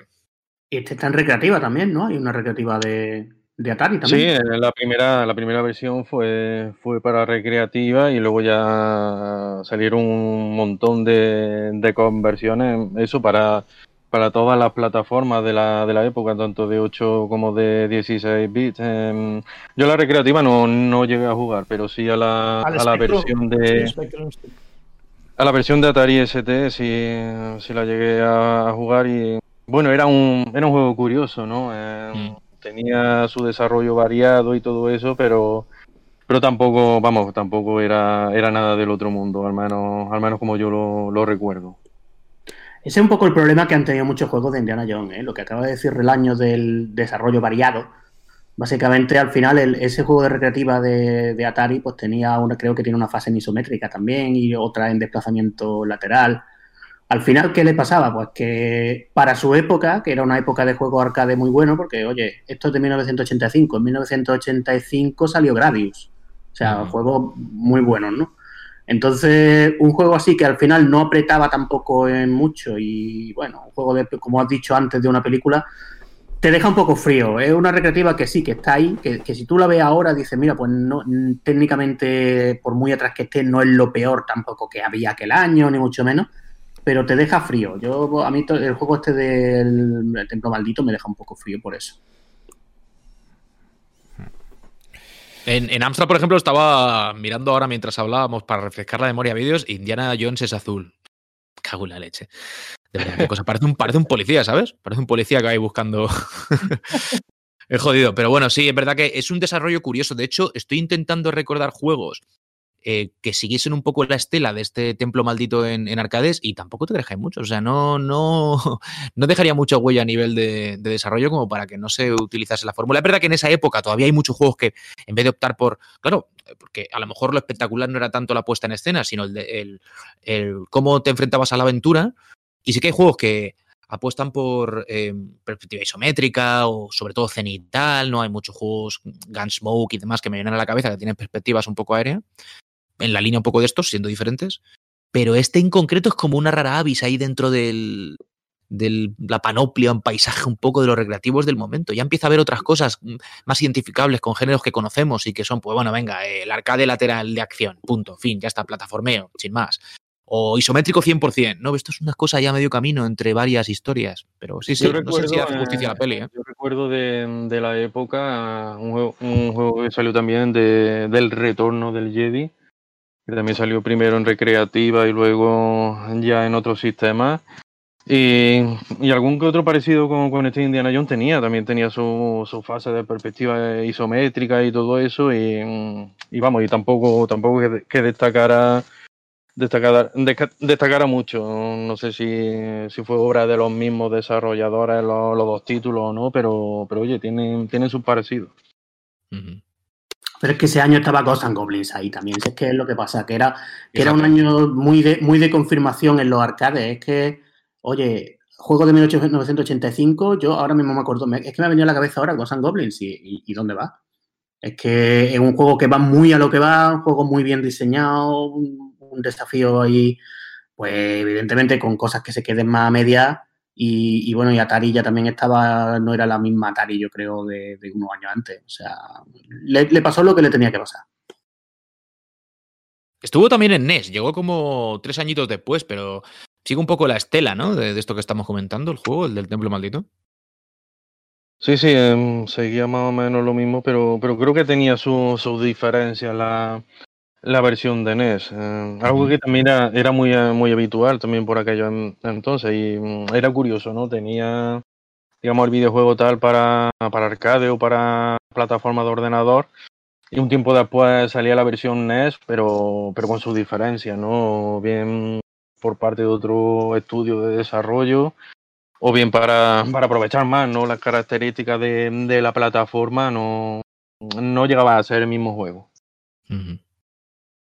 Speaker 5: Y este está en recreativa también, ¿no? Hay una recreativa de, de Atari también.
Speaker 4: Sí, la primera, la primera versión fue, fue para recreativa y luego ya salieron un montón de, de conversiones, eso para para todas las plataformas de la, de la época, tanto de 8 como de 16 bits. Eh, yo la recreativa no, no llegué a jugar, pero sí a la, a la versión de. A la versión de Atari ST sí, sí la llegué a, a, jugar y. Bueno, era un, era un juego curioso, ¿no? Eh, mm. Tenía su desarrollo variado y todo eso, pero. Pero tampoco, vamos, tampoco era, era nada del otro mundo, al menos, al menos como yo lo, lo recuerdo.
Speaker 5: Ese es un poco el problema que han tenido muchos juegos de Indiana Jones, ¿eh? lo que acaba de decir Relaño del desarrollo variado. Básicamente, al final, el, ese juego de recreativa de, de, Atari, pues tenía una, creo que tiene una fase en isométrica también y otra en desplazamiento lateral. Al final, ¿qué le pasaba? Pues que para su época, que era una época de juego arcade muy bueno, porque, oye, esto es de 1985, en 1985 salió Gradius. O sea, uh -huh. juegos muy buenos, ¿no? Entonces, un juego así que al final no apretaba tampoco en mucho y bueno, un juego de, como has dicho antes, de una película, te deja un poco frío. Es una recreativa que sí, que está ahí, que, que si tú la ves ahora, dices, mira, pues no, técnicamente, por muy atrás que esté, no es lo peor tampoco que había aquel año, ni mucho menos, pero te deja frío. Yo, a mí, el juego este del Templo Maldito me deja un poco frío por eso.
Speaker 1: En, en Amstrad, por ejemplo, estaba mirando ahora mientras hablábamos para refrescar la memoria vídeos, Indiana Jones es azul. Cago en la leche. De verdad, qué cosa. Parece un, parece un policía, ¿sabes? Parece un policía que va ahí buscando. es jodido. Pero bueno, sí, es verdad que es un desarrollo curioso. De hecho, estoy intentando recordar juegos eh, que siguiesen un poco la estela de este templo maldito en, en arcades y tampoco te dejáis mucho. O sea, no, no, no dejaría mucha huella a nivel de, de, desarrollo como para que no se utilizase la fórmula. Es verdad que en esa época todavía hay muchos juegos que, en vez de optar por, claro, porque a lo mejor lo espectacular no era tanto la puesta en escena, sino el, el, el cómo te enfrentabas a la aventura. Y sí que hay juegos que apuestan por eh, perspectiva isométrica o sobre todo cenital, ¿no? Hay muchos juegos, Gunsmoke y demás que me vienen a la cabeza que tienen perspectivas un poco aéreas en la línea un poco de estos, siendo diferentes. Pero este en concreto es como una rara avis ahí dentro del, de la panoplia, un paisaje un poco de los recreativos del momento. Ya empieza a haber otras cosas más identificables con géneros que conocemos y que son, pues bueno, venga, el arcade lateral de acción, punto, fin, ya está, plataformeo, sin más. O isométrico 100%, ¿no? Esto es una cosa ya medio camino entre varias historias. Pero sí, sí,
Speaker 4: yo
Speaker 1: no
Speaker 4: recuerdo,
Speaker 1: sé si hace justicia a la peli, ¿eh?
Speaker 4: Yo recuerdo de, de la época un juego, un juego, que salió también de, del retorno del Jedi que también salió primero en recreativa y luego ya en otros sistemas. Y, y, algún que otro parecido con, con este Indiana Jones tenía, también tenía su, su, fase de perspectiva isométrica y todo eso, y, y vamos, y tampoco, tampoco que, destacara, destacara, mucho. No sé si, si fue obra de los mismos desarrolladores los, dos títulos o no, pero, pero oye, tienen, tienen sus parecidos.
Speaker 1: Uh.
Speaker 5: Pero es que ese año estaba Ghosts and Goblins ahí también. Es que es lo que pasa, que era, que era un año muy de, muy de confirmación en los arcades. Es que, oye, juego de 1985, yo ahora mismo me acuerdo, es que me ha venido a la cabeza ahora Ghosts and Goblins y, y, y, dónde va. Es que es un juego que va muy a lo que va, un juego muy bien diseñado, un, un desafío ahí, pues evidentemente con cosas que se queden más a media. Y, y, bueno, y Atari ya también estaba, no era la misma Atari, yo creo, de, de unos años antes. O sea, le, le, pasó lo que le tenía que pasar.
Speaker 1: Estuvo también en NES, llegó como tres añitos después, pero sigue un poco la estela, ¿no? De, de esto que estamos comentando, el juego, el del Templo Maldito.
Speaker 4: Sí, sí, eh, seguía más o menos lo mismo, pero, pero creo que tenía sus su diferencias la, la versión de NES. Eh, algo que también era, era muy, muy habitual también por aquello entonces y mm, era curioso, ¿no? Tenía, digamos, el videojuego tal para, para arcade o para plataforma de ordenador y un tiempo después salía la versión NES, pero, pero con sus diferencias, ¿no? Bien por parte de otro estudio de desarrollo o bien para, para aprovechar más, ¿no? Las características de, de la plataforma no, no llegaba a ser el mismo juego.
Speaker 1: Uh -huh.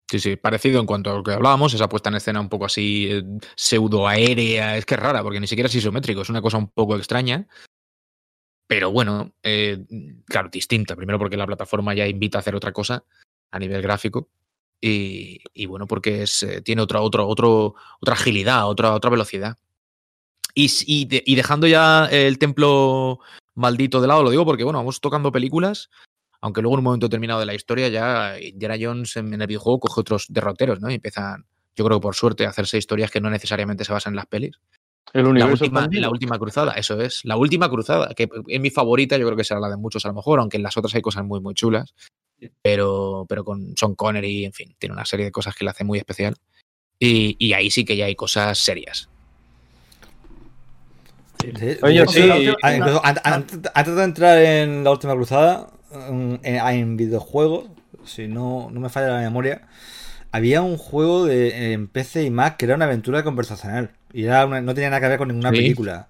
Speaker 1: Sí, sí, parecido en cuanto a lo que hablábamos, esa puesta en escena un poco así eh, pseudo aérea, es que es rara, porque ni siquiera es isométrico, es una cosa un poco extraña. Pero bueno, eh, claro, distinta. Primero porque la plataforma ya invita a hacer otra cosa a nivel gráfico. Y, bueno, porque es, eh, tiene otra, otra, otro, otra agilidad, otra, otra velocidad. Y, y dejando ya el templo maldito de lado, lo digo porque, bueno, vamos tocando películas aunque luego en un momento determinado de la historia ya Indiana Jones en, el videojuego coge otros derroteros, ¿no? Y empiezan, yo creo que por suerte, a hacerse historias que no necesariamente se basan en las pelis.
Speaker 4: El universo
Speaker 1: la última, la última cruzada, eso es. La última cruzada, que es mi favorita, yo creo que será la de muchos a lo mejor, aunque en las otras hay cosas muy, muy chulas. Pero, pero con Sean Connery, en fin, tiene una serie de cosas que la hace muy especial. Y, y ahí sí que ya hay cosas serias.
Speaker 2: Sí. Oye, sí. Antes, antes de entrar en la última cruzada, en, en, videojuegos, si no, no me falla la memoria, había un juego de, en PC y Mac que era una aventura conversacional. Y era una, no tenía nada que ver con ninguna sí. película.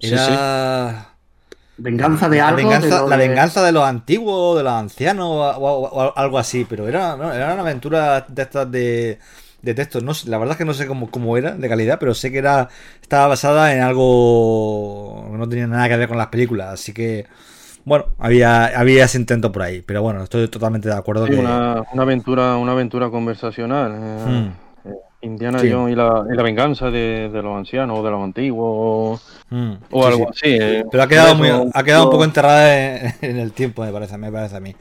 Speaker 2: Era.
Speaker 5: Sí, venganza de algo.
Speaker 2: La venganza de, la venganza de los antiguos, de los ancianos, o, o, o algo así. Pero era, no, era una aventura de estas de, de texto. No, la verdad es que no sé cómo, cómo era de calidad, pero sé que era estaba basada en algo que no tenía nada que ver con las películas. Así que bueno, había, había ese intento por ahí, pero bueno, estoy totalmente de acuerdo.
Speaker 4: Sí,
Speaker 2: que...
Speaker 4: una, una aventura, una aventura conversacional. eh,
Speaker 2: Hmm,
Speaker 4: Indiana
Speaker 2: Sí.
Speaker 4: Jones y la, y la venganza de, de los ancianos o de los antiguos
Speaker 2: hmm,
Speaker 4: o
Speaker 2: sí,
Speaker 4: algo
Speaker 2: sí.
Speaker 4: así. eh.
Speaker 2: Pero ha quedado, muy, ha quedado un poco enterrada en, en el tiempo, me parece, me parece a mí.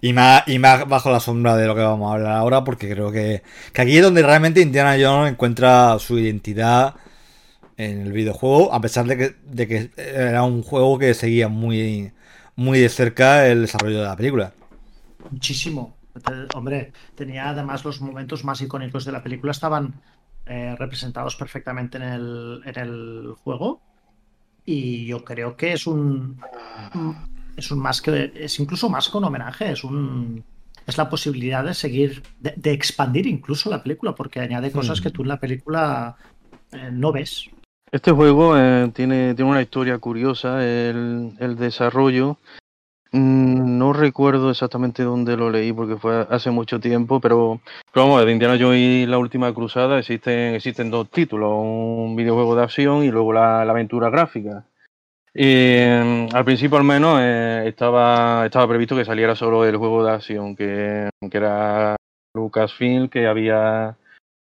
Speaker 2: Y más, y más bajo la sombra de lo que vamos a hablar ahora, porque creo que, que aquí es donde realmente Indiana Jones encuentra su identidad en el videojuego, a pesar de que, de que era un juego que seguía muy, muy de cerca el desarrollo de la película.
Speaker 3: Muchísimo. Hombre, tenía además los momentos más icónicos de la película estaban eh, representados perfectamente en el, en el juego. Y yo creo que es un. Es un más que. Es incluso más que un homenaje. Es un. Es la posibilidad de seguir. De, de expandir incluso la película. Porque añade cosas
Speaker 2: Hmm.
Speaker 3: que tú en la película eh, no ves.
Speaker 4: Este juego eh, tiene, tiene una historia curiosa, el, el desarrollo. Mm, No recuerdo exactamente dónde lo leí porque fue hace mucho tiempo, pero, pero vamos, de Indiana Jones y la última cruzada existen, existen dos títulos, un videojuego de acción y luego la, la aventura gráfica. Mm, al principio al menos eh, estaba, estaba previsto que saliera solo el juego de acción, que, que era Lucasfilm, que había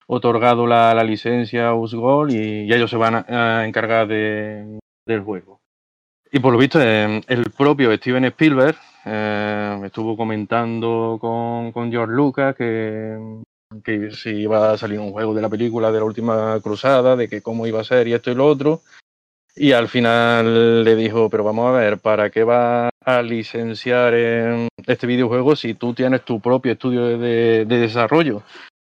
Speaker 4: otorgado la, la licencia a Usgol y, y ellos se van a, encargar de, del juego. Y por lo visto, eh, el propio Steven Spielberg eh, estuvo comentando con, con George Lucas que, que si iba a salir un juego de la película de la última cruzada, de que cómo iba a ser y esto y lo otro. Y al final le dijo, pero vamos a ver, ¿para qué va a licenciar eh, este videojuego si tú tienes tu propio estudio de, de desarrollo?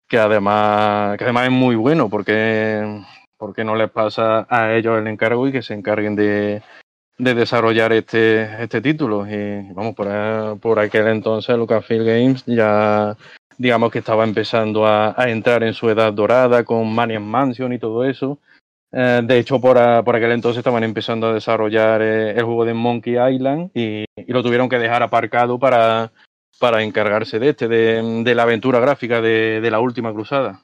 Speaker 4: Que además, que además es muy bueno porque, porque no les pasa a ellos el encargo y que se encarguen de, de desarrollar este, este título. Y vamos, por, por aquel entonces Lucasfilm Games ya digamos que estaba empezando a, a entrar en su edad dorada con Maniac Mansion y todo eso. Eh, de hecho, por, por aquel entonces estaban empezando a desarrollar eh, el juego de Monkey Island y, y lo tuvieron que dejar aparcado para, para encargarse de este, de, la aventura gráfica de, de la última cruzada.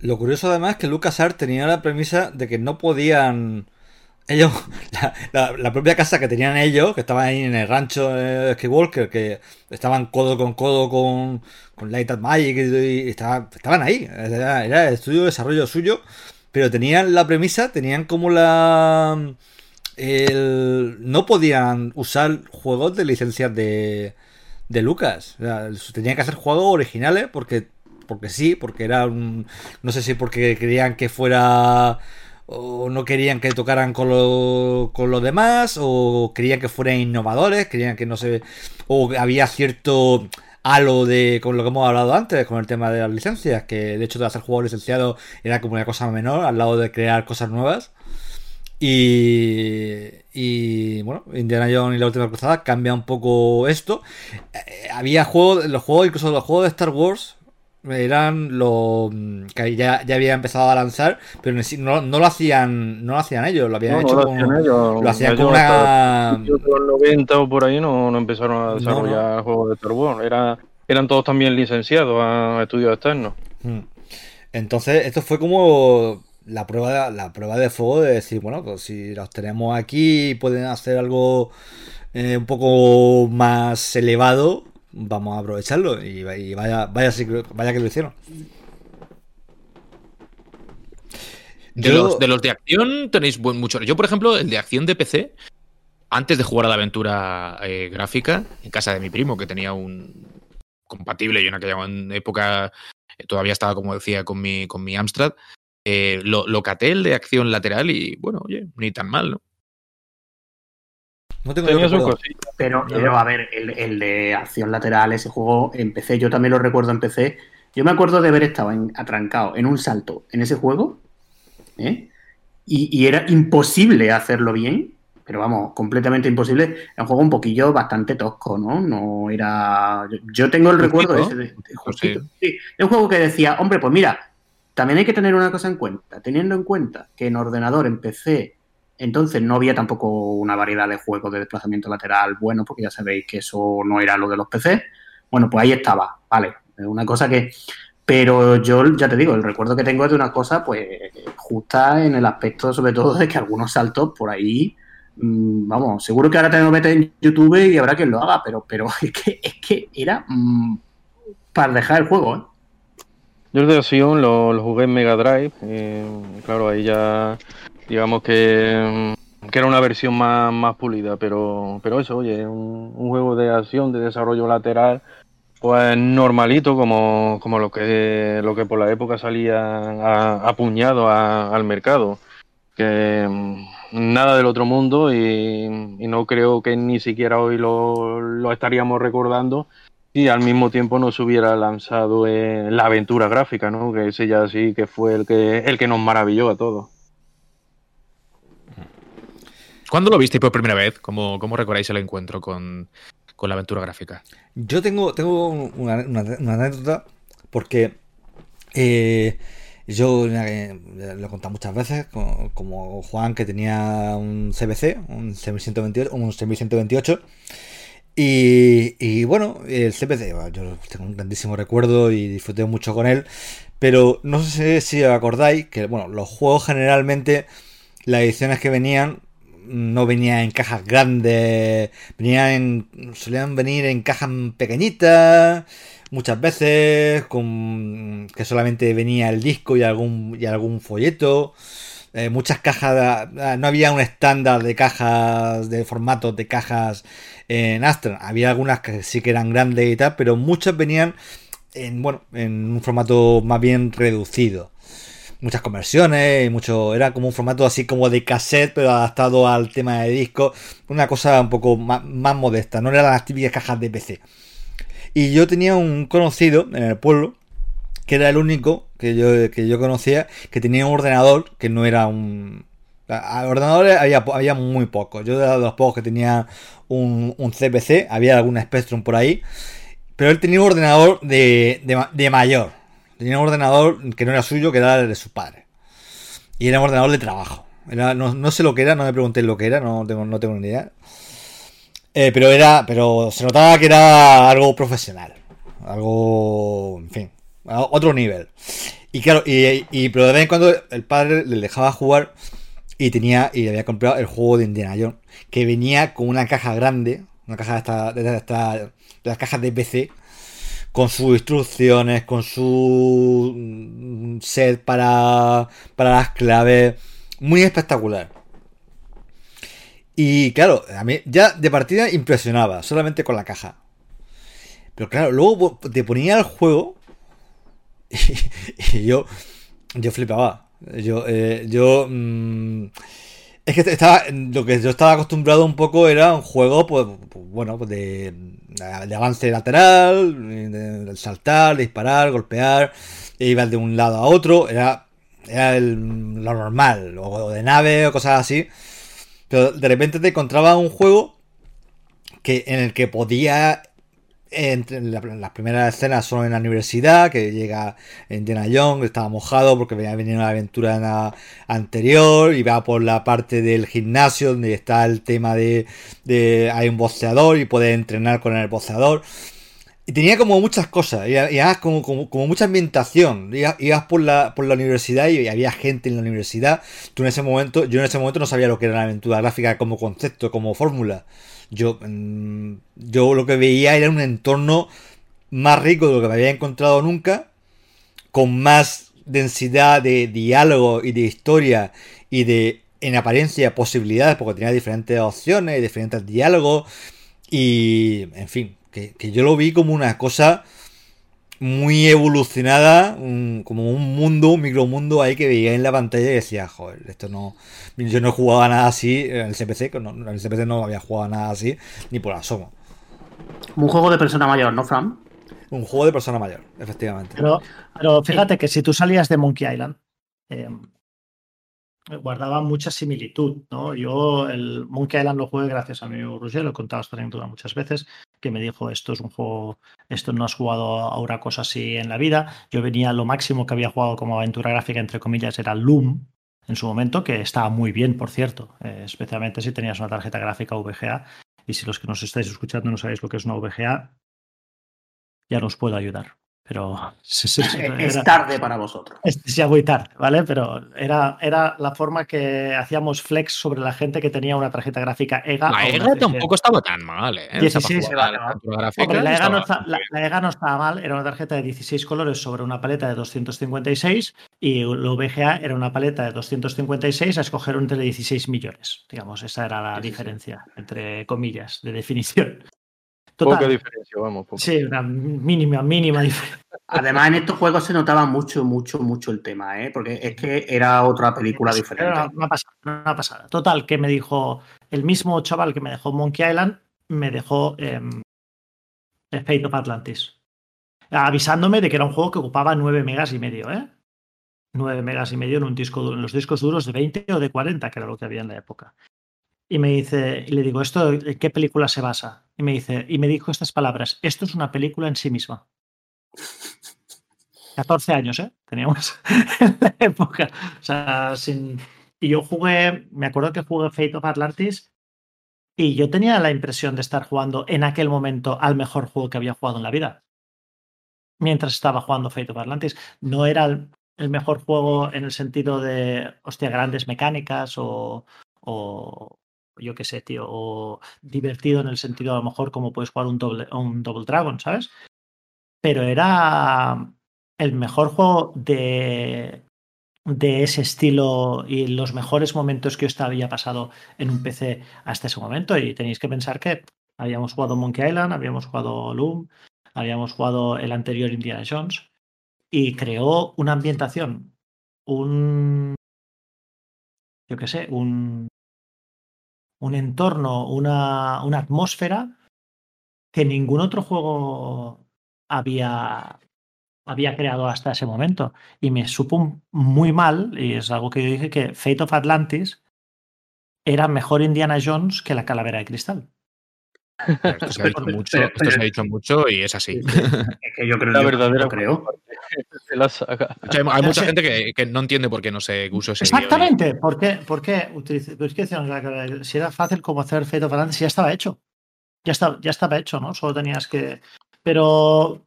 Speaker 2: Lo curioso además es que LucasArts tenía la premisa de que no podían ellos, la, propia casa que tenían ellos, que estaban ahí en el rancho de Skywalker, que estaban codo con codo con, con Light and Magic y, estaban, estaban ahí, era, el estudio de desarrollo suyo, pero tenían la premisa, tenían como la... no podían usar juegos de licencias de, de Lucas. O sea, tenían que hacer juegos originales porque, porque sí, porque era un... No sé si porque querían que fuera... O no querían que tocaran con lo, con los demás, o querían que fueran innovadores, querían que no se... O había cierto halo de con lo que hemos hablado antes, con el tema de las licencias, que de hecho de hacer juegos licenciados era como una cosa menor al lado de crear cosas nuevas. Y, y bueno, Indiana Jones y la última cruzada cambia un poco esto. Eh, había juegos, los juegos, incluso los juegos de Star Wars eran lo que ya, ya había empezado a lanzar, pero no, no lo hacían, no lo hacían ellos, lo habían
Speaker 4: No, no
Speaker 2: hecho
Speaker 4: lo
Speaker 2: con,
Speaker 4: hacían ellos.
Speaker 2: lo hacían
Speaker 4: Ellos
Speaker 2: con una
Speaker 4: los 90 o por ahí no, no empezaron a desarrollar juegos de Star Wars. Era, eran todos también licenciados a estudios externos.
Speaker 2: Mm. Entonces, esto fue como la prueba, la prueba de fuego de decir, bueno, pues si los tenemos aquí pueden hacer algo eh, un poco más elevado, vamos a aprovecharlo. Y, y vaya, vaya, vaya que lo hicieron.
Speaker 1: De,
Speaker 2: Yo-
Speaker 1: los, de los de acción tenéis buen mucho. Yo, por ejemplo, el de acción de PC, antes de jugar a la aventura eh, gráfica, en casa de mi primo, que tenía un compatible, yo en aquella época eh, todavía estaba, como decía, con mi, con mi Amstrad, eh, lo, lo caté el de acción lateral y, bueno, oye, ni tan mal, ¿no?
Speaker 2: No tengo
Speaker 4: Tenía cosillas.
Speaker 5: Pero, pero, a ver, el, el de acción lateral, ese juego en PC, yo también lo recuerdo en PC. Yo me acuerdo de haber estado en- atrancado en un salto en ese juego, ¿eh? y, y era imposible hacerlo bien, pero vamos, completamente imposible. Era un juego un poquillo bastante tosco, ¿no? No era. Yo, yo tengo el
Speaker 1: Justito,
Speaker 5: recuerdo ese de, de. Sí, es un juego que decía, hombre, pues mira, también hay que tener una cosa en cuenta, teniendo en cuenta que en ordenador, en PC, entonces no había tampoco una variedad de juegos de desplazamiento lateral bueno, porque ya sabéis que eso no era lo de los PC. Bueno, pues ahí estaba, vale. Una cosa que. Pero yo ya te digo, el recuerdo que tengo es de una cosa, pues, justa en el aspecto, sobre todo, de que algunos saltos por ahí mm, vamos, seguro que ahora te lo metes en YouTube y habrá quien lo haga, pero, pero es, que, es que era mm, para dejar el juego, ¿eh?
Speaker 4: Yo el de Sion lo, jugué en Mega Drive, y, claro, ahí ya digamos que, mm, que era una versión más, más pulida, pero, pero eso, oye, un, un juego de acción, de desarrollo lateral, pues normalito como, como lo que lo que por la época salía apuñado al mercado mm, nada del otro mundo y, y, no creo que ni siquiera hoy lo, lo, estaríamos recordando si al mismo tiempo no se hubiera lanzado en la aventura gráfica, ¿no? Que ese ya sí que fue el que el que nos maravilló a todos.
Speaker 1: ¿Cuándo lo viste por primera vez? ¿Cómo, cómo recordáis el encuentro con, con la aventura gráfica?
Speaker 2: Yo tengo, tengo una, una, una anécdota porque eh, yo eh, lo he contado muchas veces, como, como, Juan, que tenía un CBC, un 6128, un 6128 y, bueno, el CPC, yo tengo un grandísimo recuerdo y disfruté mucho con él, pero no sé si os acordáis que, bueno, los juegos generalmente, las ediciones que venían, no venían en cajas grandes, venían en, solían venir en cajas pequeñitas, muchas veces, con que solamente venía el disco y algún, y algún folleto. Eh, muchas cajas, no había un estándar de cajas, de formatos de cajas en Astra. Había algunas que sí que eran grandes y tal, pero muchas venían en, bueno, en un formato más bien reducido. Muchas conversiones, mucho, era como un formato así como de cassette, pero adaptado al tema de disco. Una cosa un poco más, más modesta, no eran las típicas cajas de PC. Y yo tenía un conocido en el pueblo que era el único que yo, que yo conocía que tenía un ordenador que no era un... Ordenadores había, había muy pocos. Yo de los pocos que tenía un, un, CPC, había algún Spectrum por ahí. Pero él tenía un ordenador de, de, de, mayor. Tenía un ordenador que no era suyo, que era el de su padre. Y era un ordenador de trabajo. No, no, sé lo que era, no me pregunté lo que era, no tengo, no tengo ni idea. Eh, pero era. Pero se notaba que era algo profesional. Algo. En fin otro nivel. Y claro, y, y, pero de vez en cuando el padre le dejaba jugar y tenía y había comprado el juego de Indiana Jones, que venía con una caja grande, una caja de, esta, de, esta, de las cajas de PC, con sus instrucciones, con su set para, para las claves, muy espectacular. Y claro, a mí ya de partida impresionaba, solamente con la caja. Pero claro, luego te ponía el juego y, yo, yo flipaba. Yo, eh, yo mm, es que estaba, lo que yo estaba acostumbrado un poco era un juego, pues, bueno, pues de, de, avance lateral, saltar, disparar, golpear, e ibas de un lado a otro, era, era lo normal, o de nave o cosas así. Pero de repente te encontraba un juego que, en el que podía la, las primeras escenas son en la universidad, que llega Indiana Jones, estaba mojado porque venía venido una aventura la anterior, y va por la parte del gimnasio donde está el tema de, de hay un boxeador y puede entrenar con el boxeador. Y tenía como muchas cosas, y, y como, como, como, mucha ambientación. Ibas, por la, por la universidad y había gente en la universidad. Tú en ese momento, yo en ese momento no sabía lo que era la aventura gráfica como concepto, como fórmula. Yo, mm, yo lo que veía era un entorno más rico de lo que me había encontrado nunca, con más densidad de diálogo y de historia y de, en apariencia, posibilidades, porque tenía diferentes opciones diferentes diálogos. Y, en fin, que, que yo lo vi como una cosa muy evolucionada, un, como un mundo, un micromundo ahí que veía en la pantalla y decía, joder, esto no. Yo no jugaba nada así en el CPC, no, en el CPC no había jugado nada así, ni por asomo.
Speaker 5: Un juego de persona mayor, ¿no, Fran?
Speaker 2: Un juego de persona mayor, efectivamente.
Speaker 3: Pero, pero fíjate que si tú salías de Monkey Island, eh, guardaba mucha similitud, ¿no? Yo el Monkey Island lo jugué gracias a mi amigo Roger, lo he contado esta muchas veces, que me dijo, esto es un juego, esto no has jugado a una cosa así en la vida. Yo venía, lo máximo que había jugado como aventura gráfica, entre comillas, era Loom, en su momento, que estaba muy bien, por cierto, eh, especialmente si tenías una tarjeta gráfica VGA. Y si los que nos estáis escuchando no sabéis lo que es una VGA, ya nos puedo ayudar. Pero
Speaker 5: es tarde para vosotros.
Speaker 3: Es ya muy tarde, ¿vale? Pero era, era la forma que hacíamos flex sobre la gente que tenía una tarjeta gráfica EGA.
Speaker 1: La EGA tampoco estaba tan mal, ¿eh?
Speaker 3: 16, la, la, EGA no la, EGA no estaba mal, era una tarjeta de 16 colores sobre una paleta de 256 y el VGA era una paleta de 256 a escoger entre 16 millones. Digamos, esa era la diferencia, entre comillas, de definición.
Speaker 4: Poca diferencia, vamos.
Speaker 3: Sí, una mínima, mínima diferencia.
Speaker 5: Además, en estos juegos se notaba mucho, mucho, mucho el tema, ¿eh? porque es que era otra película diferente. Era
Speaker 3: una, pasada, una pasada. Total, que me dijo el mismo chaval que me dejó Monkey Island, me dejó eh, Fate of Atlantis. Avisándome de que era un juego que ocupaba 9 megas y medio, ¿eh? 9 megas y medio en un disco en los discos duros de 20 o de 40, que era lo que había en la época. Y me dice, y le digo, ¿esto en qué película se basa? Y me dice, y me dijo estas palabras, esto es una película en sí misma. 14 años, ¿eh? Teníamos en la época. O sea, sin... Y yo jugué, me acuerdo que jugué Fate of Atlantis y yo tenía la impresión de estar jugando en aquel momento al mejor juego que había jugado en la vida. Mientras estaba jugando Fate of Atlantis. No era el, mejor juego en el sentido de, hostia, grandes mecánicas o, o, yo qué sé, tío, o divertido en el sentido a lo mejor como puedes jugar un Double, un Double Dragon, ¿sabes? Pero era el mejor juego de, de ese estilo y los mejores momentos que yo había pasado en un PC hasta ese momento. Y tenéis que pensar que habíamos jugado Monkey Island, habíamos jugado Loom, habíamos jugado el anterior Indiana Jones y creó una ambientación, un, yo qué sé, un, un entorno, una, una atmósfera que ningún otro juego había, había creado hasta ese momento. Y me supo muy mal, y es algo que yo dije, que Fate of Atlantis era mejor Indiana Jones que la calavera de cristal.
Speaker 1: Esto se ha dicho mucho, esto se ha dicho mucho y es así.
Speaker 5: Es que yo creo la verdadera creo.
Speaker 1: hay, mucha gente que, que, no entiende por qué no se usó ese
Speaker 3: Exactamente, ¿por qué? ¿Por qué si era fácil como hacer Fate of Atlantis, ya estaba hecho. Ya estaba, ya estaba hecho, ¿no? Solo tenías que. Pero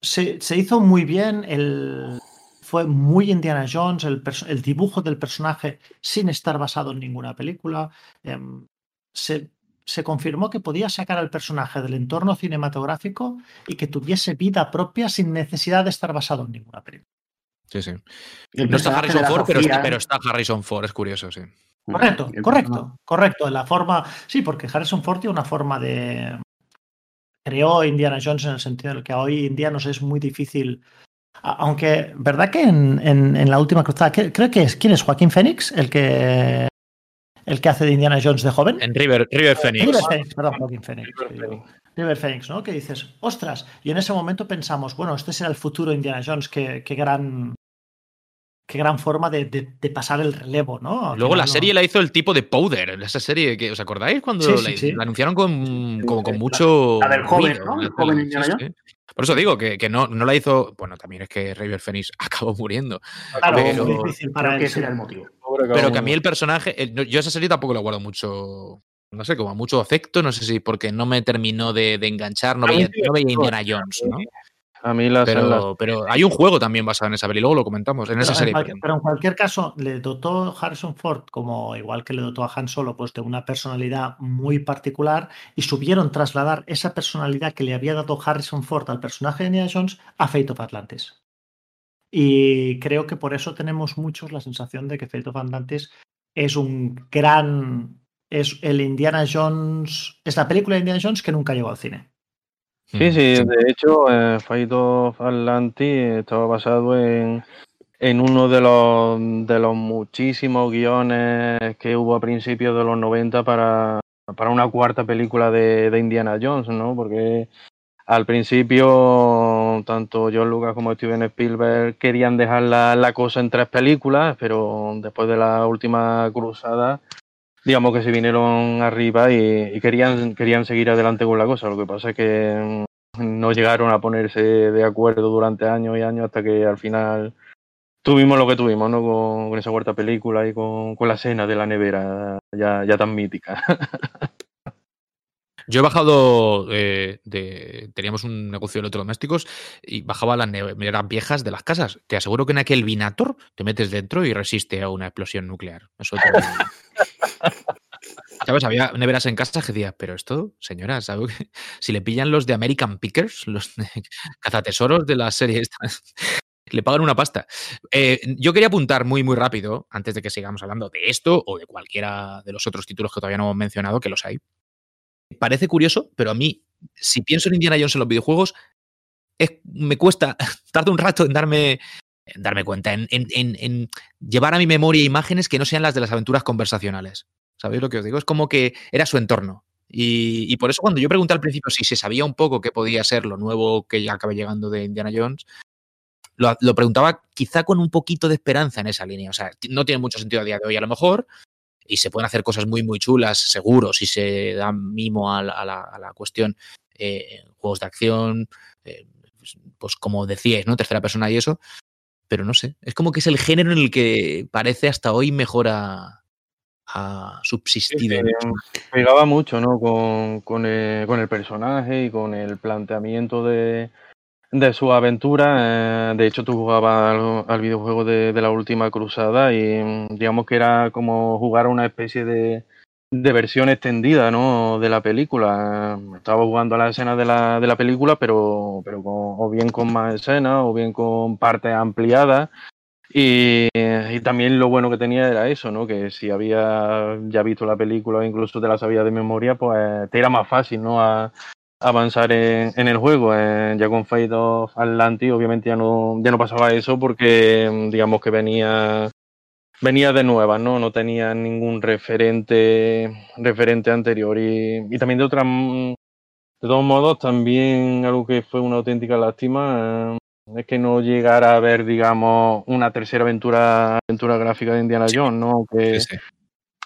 Speaker 3: se, se hizo muy bien el, fue muy Indiana Jones, el, el, dibujo del personaje sin estar basado en ninguna película. Eh, se se confirmó que podía sacar al personaje del entorno cinematográfico y que tuviese vida propia sin necesidad de estar basado en ninguna película.
Speaker 1: Sí, sí. No está Harrison Ford, pero está, pero está, Harrison Ford, es curioso, sí.
Speaker 3: Correcto, correcto, correcto. La forma, sí, porque Harrison Ford tiene una forma de. Creó Indiana Jones en el sentido en el que hoy en día nos es muy difícil. Aunque, ¿verdad que en, en la última cruzada, creo que es, ¿quién es Joaquín Phoenix? El que el que hace de Indiana Jones de joven.
Speaker 1: En River, River Phoenix.
Speaker 3: River Phoenix, perdón, Phoenix. River, Phoenix. ¿no? Que dices, ostras, y en ese momento pensamos, bueno, este será el futuro Indiana Jones, qué, qué gran qué gran forma de, de, pasar el relevo, ¿no?
Speaker 1: Luego la serie la hizo el tipo de Powder, esa serie que os acordáis cuando la, anunciaron con, con mucho
Speaker 5: la, del joven, ¿no? El joven Indiana Jones.
Speaker 1: Por eso digo que, que no, no, la hizo. Bueno, también es que River Phoenix acabó muriendo.
Speaker 5: Claro, pero, muy difícil para que ese era el motivo.
Speaker 1: Pero que a mí el personaje. yo esa serie tampoco la guardo mucho. No sé, como mucho afecto. No sé si porque no me terminó de, de enganchar. No veía, no veía Indiana Jones, ¿no?
Speaker 4: A mí las,
Speaker 1: pero, pero, hay un juego también basado en esa peli, luego lo comentamos, en esa serie.
Speaker 3: pero en cualquier caso, le dotó Harrison Ford, como igual que le dotó a Han Solo, pues de una personalidad muy particular y subieron trasladar esa personalidad que le había dado Harrison Ford al personaje de Indiana Jones a Fate of Atlantis. Y creo que por eso tenemos muchos la sensación de que Fate of Atlantis es un gran. Es el Indiana Jones. Es la película de Indiana Jones que nunca llegó al cine.
Speaker 4: Sí, sí, de hecho, eh, Fight of Atlantis estaba basado en, en uno de los, de los muchísimos guiones que hubo a principios de los 90 para, para una cuarta película de, de Indiana Jones, ¿no? Porque al principio tanto John Lucas como Steven Spielberg querían dejar la, la cosa en tres películas, pero después de la última cruzada digamos que se vinieron arriba y, querían, querían seguir adelante con la cosa. Lo que pasa es que mm, no llegaron a ponerse de acuerdo durante años y años hasta que al final tuvimos lo que tuvimos, ¿no? Con, esa cuarta película y con, la escena de la nevera ya, ya tan mítica.
Speaker 1: Yo he bajado eh, de. Teníamos un negocio de electrodomésticos y bajaba las neveras viejas de las casas. Te aseguro que en aquel Vinator te metes dentro y resiste a una explosión nuclear. Eso ¿Sabes? Había neveras en casa que decía, pero esto, señora, ¿sabes? Si le pillan los de American Pickers, los cazatesoros de la serie esta, le pagan una pasta. Eh, yo quería apuntar muy, muy rápido, antes de que sigamos hablando de esto o de cualquiera de los otros títulos que todavía no hemos mencionado, que los hay. Parece curioso, pero a mí, si pienso en Indiana Jones en los videojuegos, me cuesta, tarda un rato en darme, darme cuenta, en, en, llevar a mi memoria imágenes que no sean las de las aventuras conversacionales. ¿Sabéis lo que os digo? Es como que era su entorno. Y, por eso cuando yo pregunté al principio si se sabía un poco qué podía ser lo nuevo que ya acaba llegando de Indiana Jones, lo, preguntaba quizá con un poquito de esperanza en esa línea. O sea, no tiene mucho sentido a día de hoy a lo mejor, y se pueden hacer cosas muy, muy chulas, seguro, si se da mimo a la, cuestión eh, juegos de acción, eh, pues, pues como decíais, ¿no? Tercera persona y eso. Pero no sé, es como que es el género en el que parece hasta hoy mejor ha, subsistido.
Speaker 4: pegaba mucho, ¿no? Con, con, el, personaje y con el planteamiento de, de su aventura. Eh, de hecho, tú jugabas al, videojuego de, la última cruzada y mm, digamos que era como jugar una especie de, de versión extendida ¿no? de la película. Estaba jugando a la escena de la, de la película, pero, pero o bien con más escenas o bien con partes ampliadas. Y, y, también lo bueno que tenía era eso, ¿no? Que si había ya visto la película o incluso te la sabía de memoria, pues te era más fácil, ¿no? A, avanzar en, el juego. ya con of Atlantis obviamente ya no, ya no pasaba eso porque digamos que venía venía de nuevas, ¿no? No tenía ningún referente referente anterior y, y también de otra de todos modos también algo que fue una auténtica lástima eh, es que no llegara a ver digamos una tercera aventura aventura gráfica de Indiana Jones, ¿no? Que,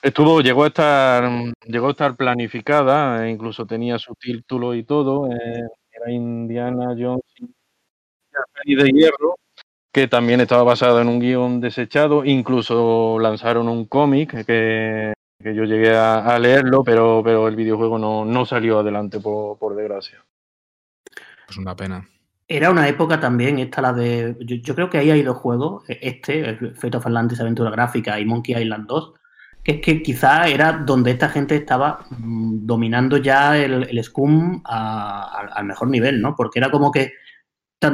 Speaker 4: Estuvo, llegó a estar, llegó a estar planificada, e incluso tenía su título y todo. Eh, era Indiana Jones y de hierro, que también estaba basado en un guion desechado. Incluso lanzaron un cómic que, yo llegué a, leerlo, pero, pero el videojuego no, no salió adelante, por, por desgracia.
Speaker 1: Es una pena.
Speaker 5: Era una época también, esta la de. Yo, creo que ahí hay dos juegos, este, Fate of Atlantis Aventura Gráfica y Monkey Island 2, que es que quizá era donde esta gente estaba mm, dominando ya el, el Scum al mejor nivel, ¿no? Porque era como que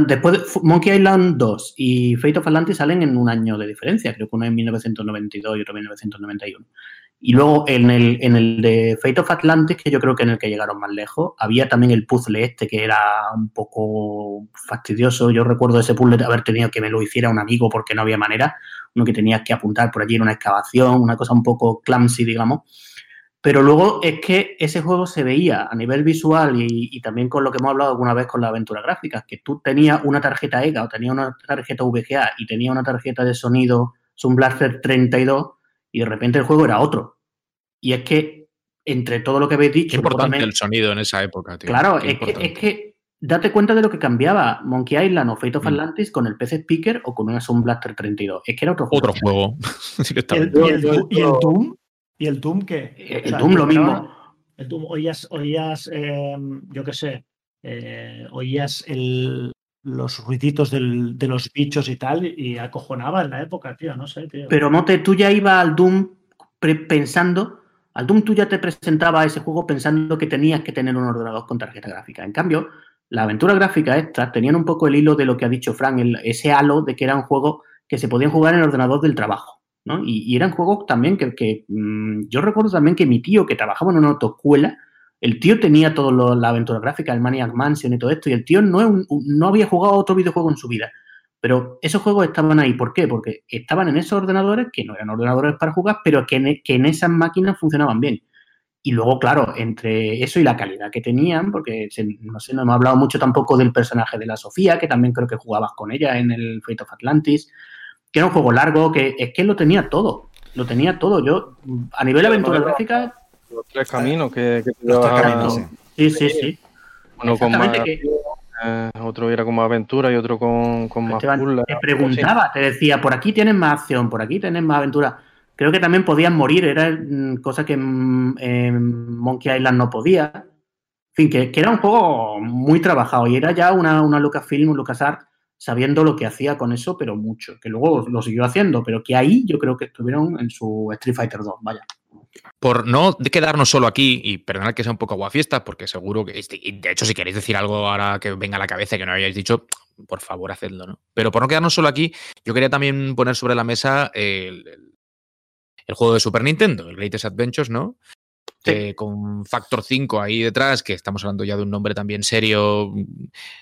Speaker 5: después de Monkey Island 2 y Fate of Atlantis salen en un año de diferencia, creo que uno en 1992 y otro en 1991. Y luego en el, en el de Fate of Atlantis, que yo creo que en el que llegaron más lejos, había también el puzzle este que era un poco fastidioso. Yo recuerdo ese puzzle de haber tenido que me lo hiciera un amigo porque no había manera. Uno que tenías que apuntar por allí en una excavación, una cosa un poco clumsy, digamos. Pero luego es que ese juego se veía a nivel visual y, también con lo que hemos hablado alguna vez con la aventura gráfica, que tú tenías una tarjeta EGA o tenías una tarjeta VGA y tenías una tarjeta de sonido Sun Blaster 32 y de repente el juego era otro. Y es que entre todo lo que habéis dicho...
Speaker 1: Qué importante el sonido en esa época, tío.
Speaker 5: Claro, es que, date cuenta de lo que cambiaba Monkey Island o Fate of mm. Atlantis con el PC Speaker o con una Sound Blaster 32. Es que era otro
Speaker 1: juego. Otro juego.
Speaker 3: y, el, Doom, ¿Y el Doom qué?
Speaker 5: El Doom lo mismo.
Speaker 3: El Doom, oías, oías em, yo qué sé, eh, oías el, los ruiditos de los bichos y tal, y acojonaba en la época, tío, no sé, tío.
Speaker 5: Pero Mote, tú ya ibas al Doom pensando, al Doom tú ya te presentaba ese juego pensando que tenías que tener un ordenador con tarjeta gráfica. En cambio, la aventura gráfica esta tenían un poco el hilo de lo que ha dicho Frank, ese halo de que era un juego que se podían jugar en el ordenador del trabajo. ¿no? Y, eran juegos también que, mm, yo recuerdo también que mi tío, que trabajaba en una autoescuela, el tío tenía toda la aventura gráfica, el Maniac Mansion y todo esto, y el tío no, no había jugado otro videojuego en su vida. Pero esos juegos estaban ahí. ¿Por qué? Porque estaban en esos ordenadores, que no eran ordenadores para jugar, pero que en, que en esas máquinas funcionaban bien. Y luego, claro, entre eso y la calidad que tenían, porque no sé, no hemos hablado mucho tampoco del personaje de la Sofía, que también creo que jugabas con ella en el Fate of Atlantis, que era un juego largo, que es que lo tenía todo. Lo tenía todo. Yo, a nivel de aventura gráfica,
Speaker 4: los tres caminos que, que
Speaker 5: los tres caminos, sí. sí, sí,
Speaker 4: Uno con más, eh, otro era como aventura y otro con, con más
Speaker 5: Te preguntaba, te decía, por aquí tienes más acción, por aquí tienes más aventura. Creo que también podían morir, era mm, cosa que en Monkey Island no podía. fin, que, era un juego muy trabajado y era ya una, una Lucasfilm, un LucasArts sabiendo lo que hacía con eso, pero mucho, que luego lo siguió haciendo, pero que ahí yo creo que estuvieron en su Street Fighter 2, vaya.
Speaker 1: Por no quedarnos solo aquí, y perdonad que sea un poco aguafiesta, porque seguro que, de hecho, si queréis decir algo ahora que venga a la cabeza que no habíais dicho, por favor, hacedlo, ¿no? Pero por no quedarnos solo aquí, yo quería también poner sobre la mesa el, el juego de Super Nintendo, el Greatest Adventures, ¿no? Sí. con Factor 5 ahí detrás, que estamos hablando ya de un nombre también serio.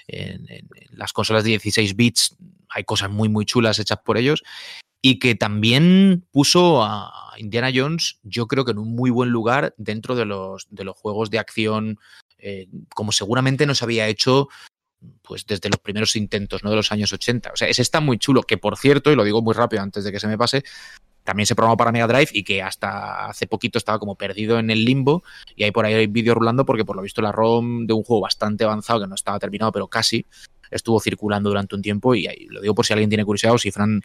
Speaker 1: En, en, las consolas de 16 bits hay cosas muy, muy chulas hechas por ellos. Y que también puso a Indiana Jones, yo creo que en un muy buen lugar dentro de los, de los juegos de acción, eh, como seguramente no se había hecho pues desde los primeros intentos, ¿no? De los años 80. O sea, ese está muy chulo, que por cierto, y lo digo muy rápido antes de que se me pase, también se programó para Mega Drive y que hasta hace poquito estaba como perdido en el limbo y hay por ahí hay vídeo rulando porque por lo visto la ROM de un juego bastante avanzado que no estaba terminado pero casi estuvo circulando durante un tiempo y ahí, lo digo por si alguien tiene curiosidad o si Fran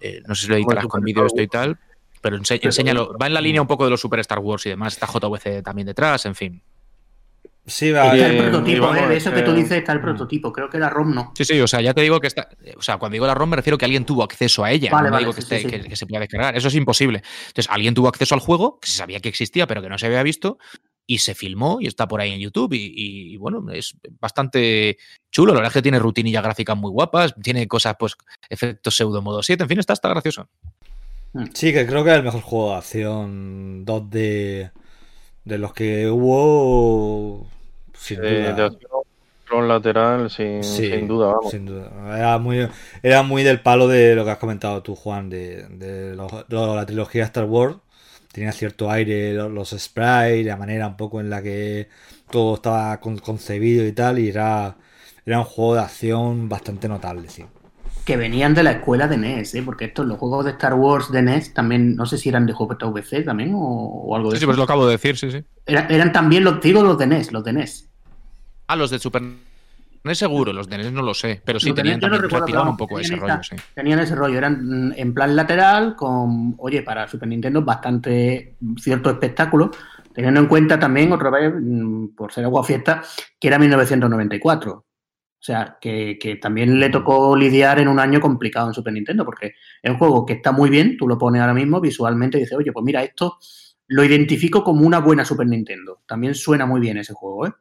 Speaker 1: eh, no sé si lo editarás con vídeo esto y tal pero enséñalo. va en la línea un poco de los Super Star Wars y demás está JVC también detrás en fin
Speaker 2: Sí, va.
Speaker 5: Está el prototipo, ¿eh? De eso que tú dices está el prototipo. Creo que la ROM no.
Speaker 1: Sí, sí, o sea, ya te digo que está. O sea, cuando digo la ROM me refiero que alguien tuvo acceso a ella.
Speaker 5: Vale,
Speaker 1: no
Speaker 5: vale,
Speaker 1: digo
Speaker 5: sí,
Speaker 1: que, esté,
Speaker 5: sí, sí.
Speaker 1: que, que, se pueda descargar. Eso es imposible. Entonces, alguien tuvo acceso al juego, que se sabía que existía, pero que no se había visto, y se filmó y está por ahí en YouTube. Y, y, y bueno, es bastante chulo. La verdad es que tiene rutinillas gráficas muy guapas, tiene cosas, pues, efectos pseudo modo 7. En fin, está, está gracioso.
Speaker 2: Sí, que creo que es el mejor juego de acción 2D de los que hubo sin
Speaker 4: Sí, de
Speaker 2: duda.
Speaker 4: acción, control lateral, sin,
Speaker 2: Sí,
Speaker 4: sin duda, vamos.
Speaker 2: sin duda. Era muy, era muy del palo de lo que has comentado tú, Juan, de, de los- de la trilogía Star Wars. Tenía cierto aire, los, los sprites, la manera un poco en la que todo estaba con- concebido y tal, y era, era un juego de acción bastante notable, sí.
Speaker 5: Que venían de la escuela de NES, ¿eh? Porque estos, los juegos de Star Wars de NES también, no sé si eran de JVC también o, o algo de
Speaker 1: Sí, sí,
Speaker 5: eso.
Speaker 1: pues lo acabo de decir, sí, sí.
Speaker 5: Era- eran también los, digo, los de NES, los de NES.
Speaker 1: Ah, los de Super NES seguro, los de NES no lo sé, pero sí tenían
Speaker 5: NES yo no
Speaker 1: también,
Speaker 5: recuerdo,
Speaker 1: un poco ese
Speaker 5: tenían
Speaker 1: rollo, sí.
Speaker 5: Tenían ese rollo, eran mm, en plan lateral con, oye, para Super Nintendo bastante cierto espectáculo, teniendo en cuenta también, otra vez, mm, por ser agua fiesta, que era 1994. O sea, que, que también le tocó lidiar en un año complicado en Super Nintendo, porque es un juego que está muy bien, tú lo pones ahora mismo visualmente y dices, oye, pues mira, esto lo identifico como una buena Super Nintendo. También suena muy bien ese juego, ¿eh?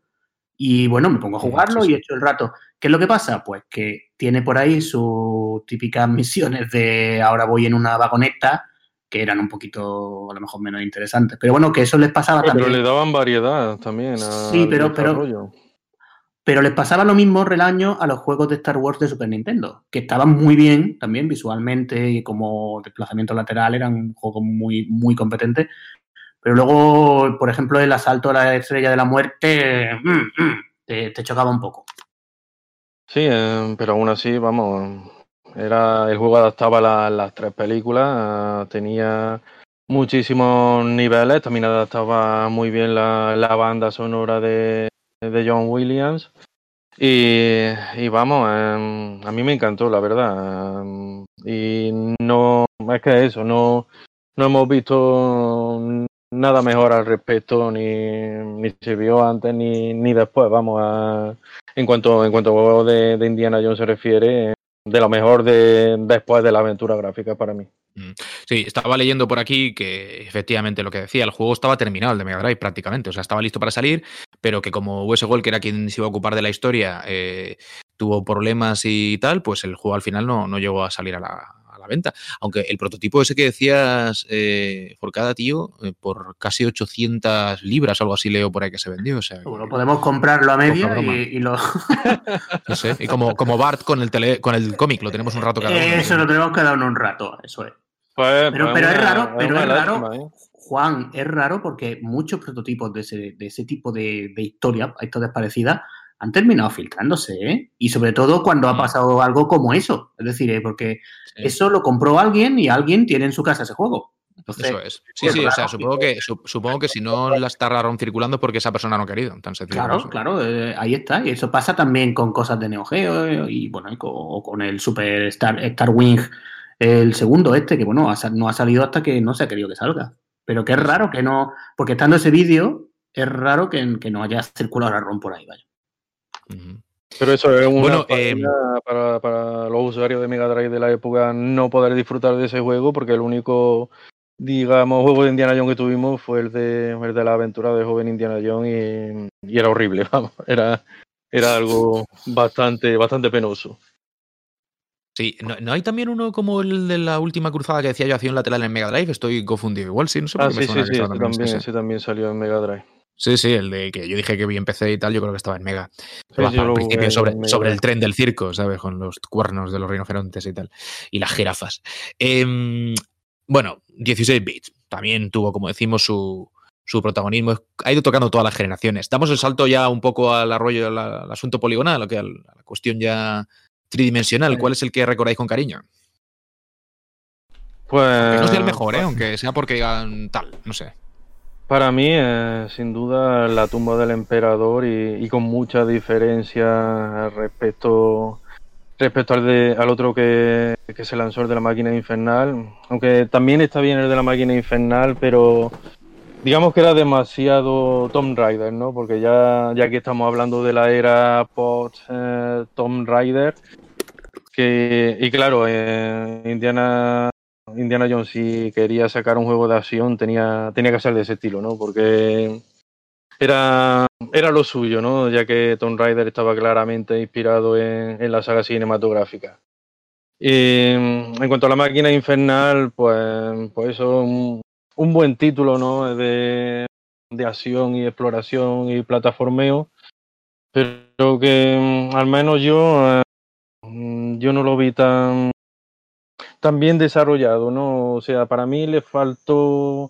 Speaker 5: Y bueno, me pongo a jugarlo
Speaker 1: sí,
Speaker 5: y echo el rato. ¿Qué es lo que pasa? Pues que tiene por ahí sus típicas misiones de ahora voy en una vagoneta, que eran un poquito a lo mejor menos interesantes. Pero bueno, que eso les pasaba
Speaker 4: Pero
Speaker 5: también.
Speaker 4: le daban variedad también. a-
Speaker 5: Sí,
Speaker 4: al
Speaker 5: pero- pero-. Pero les pasaba lo mismo relaño a los juegos de Star Wars de Super Nintendo, que estaban muy bien también visualmente y como desplazamiento lateral eran juegos muy, muy competentes. Pero luego, por ejemplo, el asalto a la estrella de la muerte mm, mm, te, chocaba un poco.
Speaker 4: Sí, eh, pero aún así, vamos, era el juego adaptaba la- las tres películas, eh, tenía muchísimos niveles, también adaptaba muy bien la, banda sonora de, de John Williams. Y, y vamos, eh, a mí me encantó, la verdad. y no, es que eso, no, no hemos visto nada mejor al respecto, ni, ni se vio antes ni, ni después, vamos a en cuanto, en cuanto a juego de, de Indiana Jones se refiere, de lo mejor de después de la aventura gráfica para mí.
Speaker 1: Sí, estaba leyendo por aquí que efectivamente lo que decía, el juego estaba terminado, el de Mega Drive prácticamente, o sea, estaba listo para salir, pero que como US Gold, que era quien se iba a ocupar de la historia, eh, tuvo problemas y tal, pues el juego al final no, no llegó a salir a la, la venta. Aunque el prototipo ese que decías, eh, por cada tío, eh, por casi 800 libras, algo así leo por ahí que se vendió. O sea,
Speaker 5: Bueno, podemos comprarlo a media
Speaker 1: broma.
Speaker 5: y, y lo...
Speaker 1: no sé. Y como, como Bart con el, tele, con el cómic, lo tenemos un rato cada uno.
Speaker 5: Eso lo tenemos que dar un rato, eso es.
Speaker 4: Pues,
Speaker 5: Pero,
Speaker 4: pues
Speaker 5: pero es raro, pero es raro,
Speaker 4: lástima, ¿eh?
Speaker 5: Juan, es raro porque muchos prototipos de ese, de ese tipo de, de historia, historias parecidas, han terminado filtrándose, ¿eh? Y sobre todo cuando ha
Speaker 1: Mm.
Speaker 5: pasado algo como eso. Es decir, eh, porque
Speaker 1: Sí.
Speaker 5: eso lo compró alguien y alguien tiene en su casa ese juego. Entonces,
Speaker 1: Eso es. Sí,
Speaker 5: es
Speaker 1: sí, o sea, supongo que, su- supongo que si no la está ROM circulando porque esa persona no ha querido. Tan
Speaker 5: Claro, claro, eh, ahí está. Y eso pasa también con cosas de Neo Geo eh, y bueno, y con, o con el Super Star, Star Wing, el segundo este, que bueno, no ha salido hasta que no se ha querido que salga. Pero que es raro que no, porque estando ese vídeo, es raro que, que no haya circulado a ROM por ahí, vaya.
Speaker 4: Pero eso es una bueno, eh, para, para, los usuarios de Mega Drive de la época no poder disfrutar de ese juego porque el único, digamos, juego de Indiana Jones que tuvimos fue el de, el de la aventura de joven Indiana Jones y, y, era horrible, vamos, era, era algo bastante, bastante penoso.
Speaker 1: Sí, ¿no, hay también uno como el de la última cruzada que decía yo, acción lateral en Mega Drive? Estoy confundido. Igual sí, no sé
Speaker 4: por ah, sí, sí, sí, también, ese también salió en Mega Drive.
Speaker 1: Sí, sí, el de que yo dije que vi en PC y tal, yo creo que estaba en Mega. al principio sobre, sobre, el tren del circo, ¿sabes? Con los cuernos de los rinocerontes y tal. Y las jirafas. Eh, bueno, 16 bits. También tuvo, como decimos, su, su, protagonismo. Ha ido tocando todas las generaciones. Damos el salto ya un poco al arroyo, al, al asunto poligonal, a la cuestión ya tridimensional. ¿Cuál es el que recordáis con cariño?
Speaker 4: Pues.
Speaker 1: no sea el mejor, ¿eh? Pues aunque sea porque digan tal, no sé.
Speaker 4: Para mí, sin duda, la tumba del emperador y, y, con mucha diferencia respecto respecto al, de, al otro que, que, se lanzó, el de la máquina infernal. Aunque también está bien el de la máquina infernal, pero digamos que era demasiado Tomb Raider, ¿no? Porque ya, ya que estamos hablando de la era post eh, Raider, que, y claro, eh, Indiana Indiana Jones si quería sacar un juego de acción tenía, tenía que ser de ese estilo, ¿no? Porque era, era lo suyo, ¿no? Ya que Tomb Raider estaba claramente inspirado en, la saga cinematográfica. Y en cuanto a la máquina infernal, pues, pues eso, un, un buen título, ¿no? De, de acción y exploración y plataformeo, pero que al menos yo, eh, yo no lo vi tan, tan bien desarrollado, ¿no? O sea, para mí le faltó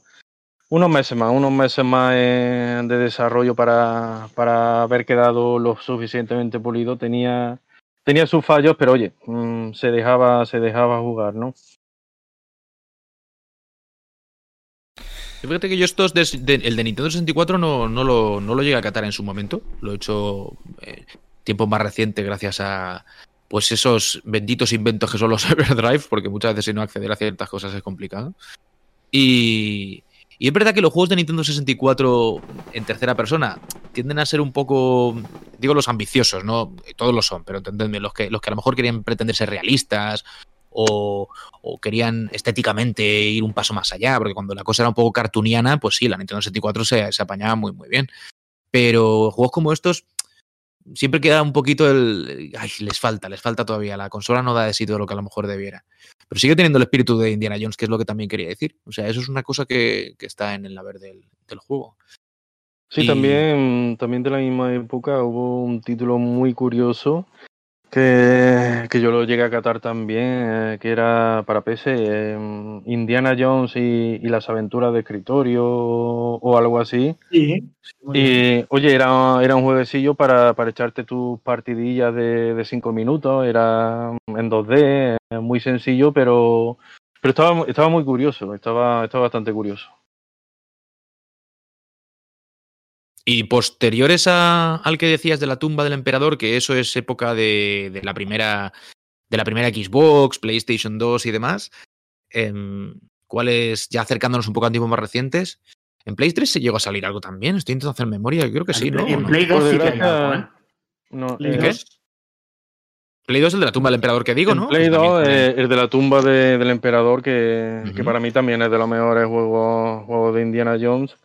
Speaker 4: unos meses más, unos meses más eh, de desarrollo para, para haber quedado lo suficientemente pulido. Tenía, tenía sus fallos, pero oye, mmm, se dejaba, se dejaba jugar, ¿no?
Speaker 1: Fíjate que yo estos, de, el de Nintendo 64 no, no, lo, no lo llegué a catar en su momento. Lo he hecho eh, tiempo más reciente gracias a, pues esos benditos inventos que son los Everdrive, porque muchas veces si no acceder a ciertas cosas es complicado. Y, y es verdad que los juegos de Nintendo 64 en tercera persona tienden a ser un poco, digo los ambiciosos, ¿no? Todos lo son, pero entendedme, los que, los que a lo mejor querían pretender ser realistas o, o, querían estéticamente ir un paso más allá, porque cuando la cosa era un poco cartuniana, pues sí, la Nintendo 64 se, se apañaba muy, muy bien. Pero juegos como estos siempre queda un poquito el. Ay, les falta, les falta todavía. La consola no da de sí todo lo que a lo mejor debiera. Pero sigue teniendo el espíritu de Indiana Jones, que es lo que también quería decir. O sea, eso es una cosa que, que está en el haber del, del juego.
Speaker 4: Sí, y... también, también de la misma época hubo un título muy curioso que, que yo lo llegué a catar también, eh, que era para PC, eh, Indiana Jones y, y, las aventuras de escritorio o algo así.
Speaker 3: Sí.
Speaker 4: Y oye, era, era un jueguecillo para, para echarte tus partidillas de, de cinco minutos, era en 2D, muy sencillo, pero, pero estaba, estaba muy curioso, estaba, estaba bastante curioso.
Speaker 1: Y posteriores a, al que decías de la tumba del emperador, que eso es época de, de la primera de la primera Xbox, PlayStation 2 y demás, eh, ¿cuáles, ya acercándonos un poco a tiempos más recientes? ¿En Play 3 se llegó a salir algo también? Estoy intentando hacer memoria, yo creo que sí, ¿no?
Speaker 5: En Play 2 sí que hay algo, ¿eh?
Speaker 4: No,
Speaker 1: ¿Play, ¿Qué? Play 2 es el de la tumba del emperador que digo, ¿no?
Speaker 4: Play 2 eh, el de la tumba de, del emperador, que, uh -huh. que, para mí también es de los mejores juegos, juegos de Indiana Jones.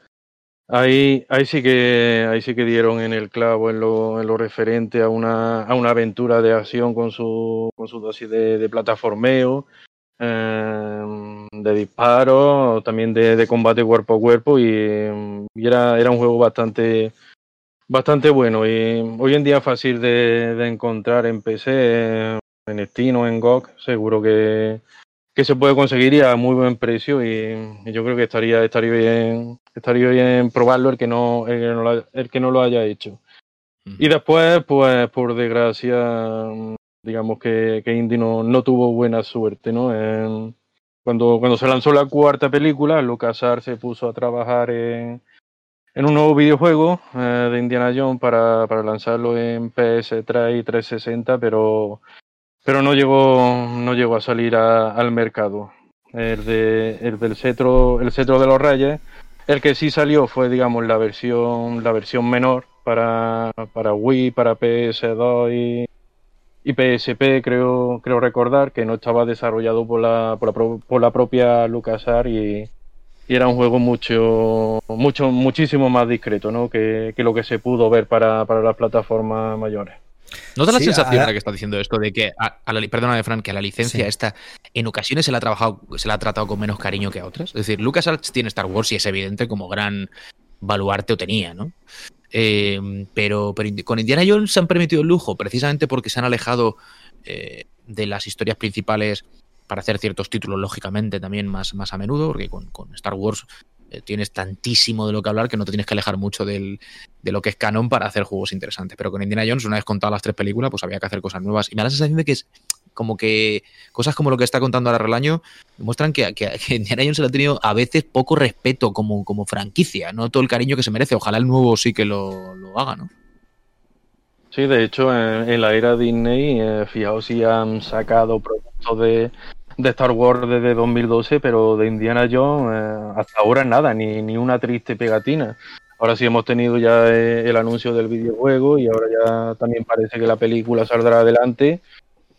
Speaker 4: Ahí, ahí, sí que, ahí sí que dieron en el clavo en lo, en lo referente a una, a una aventura de acción con su, con su dosis de, de plataformeo, eh, de disparo, también de, combate cuerpo a cuerpo y, y, era, era un juego bastante, bastante bueno. Y hoy en día fácil de, de encontrar en PC, en Steam o en GOG, seguro que, que se puede conseguir y a muy buen precio y, y, yo creo que estaría, estaría bien estaría bien probarlo el que no, el que no, lo, el que no lo haya hecho. Uh -huh. Y después, pues por desgracia, digamos que, que Indy no, no, tuvo buena suerte, ¿no? En, cuando, cuando se lanzó la cuarta película, LucasArts se puso a trabajar en, en un nuevo videojuego eh, de Indiana Jones para, para lanzarlo en PS3 y 360, pero, pero no, llegó, no llegó a salir al mercado. El, de, el del cetro, el cetro de los reyes El que sí salió fue, digamos, la versión, la versión menor para, para Wii, para PS2 y, y PSP, creo, creo recordar, que no estaba desarrollado por la, por la, por la propia LucasArts y, y, era un juego mucho, mucho, muchísimo más discreto, ¿no? Que, que lo que se pudo ver para, para las plataformas mayores.
Speaker 1: ¿No da la sensación, a... que está diciendo esto, de que, a, a la, Fran, que a la licencia sí. esta, en ocasiones se la, ha trabajado, se la ha tratado con menos cariño que a otras? Es decir, LucasArts tiene Star Wars y es evidente como gran baluarte o tenía, ¿no? Eh, pero, pero, con Indiana Jones se han permitido el lujo, precisamente porque se han alejado eh, de las historias principales para hacer ciertos títulos, lógicamente, también más, más a menudo, porque con, con Star Wars tienes tantísimo de lo que hablar que no te tienes que alejar mucho del, de lo que es canon para hacer juegos interesantes. Pero con Indiana Jones, una vez contadas las tres películas, pues había que hacer cosas nuevas. Y me da la sensación de que es como que cosas como lo que está contando ahora Relaño demuestran que, que, Indiana Jones se le ha tenido a veces poco respeto como, como franquicia, no todo el cariño que se merece. Ojalá el nuevo sí que lo, lo haga, ¿no?
Speaker 4: Sí, de hecho, en, en la era Disney, eh, fijaos si han sacado productos de, de Star Wars desde 2012, pero de Indiana Jones eh, hasta ahora nada, ni, ni una triste pegatina. Ahora sí hemos tenido ya eh, el anuncio del videojuego y ahora ya también parece que la película saldrá adelante,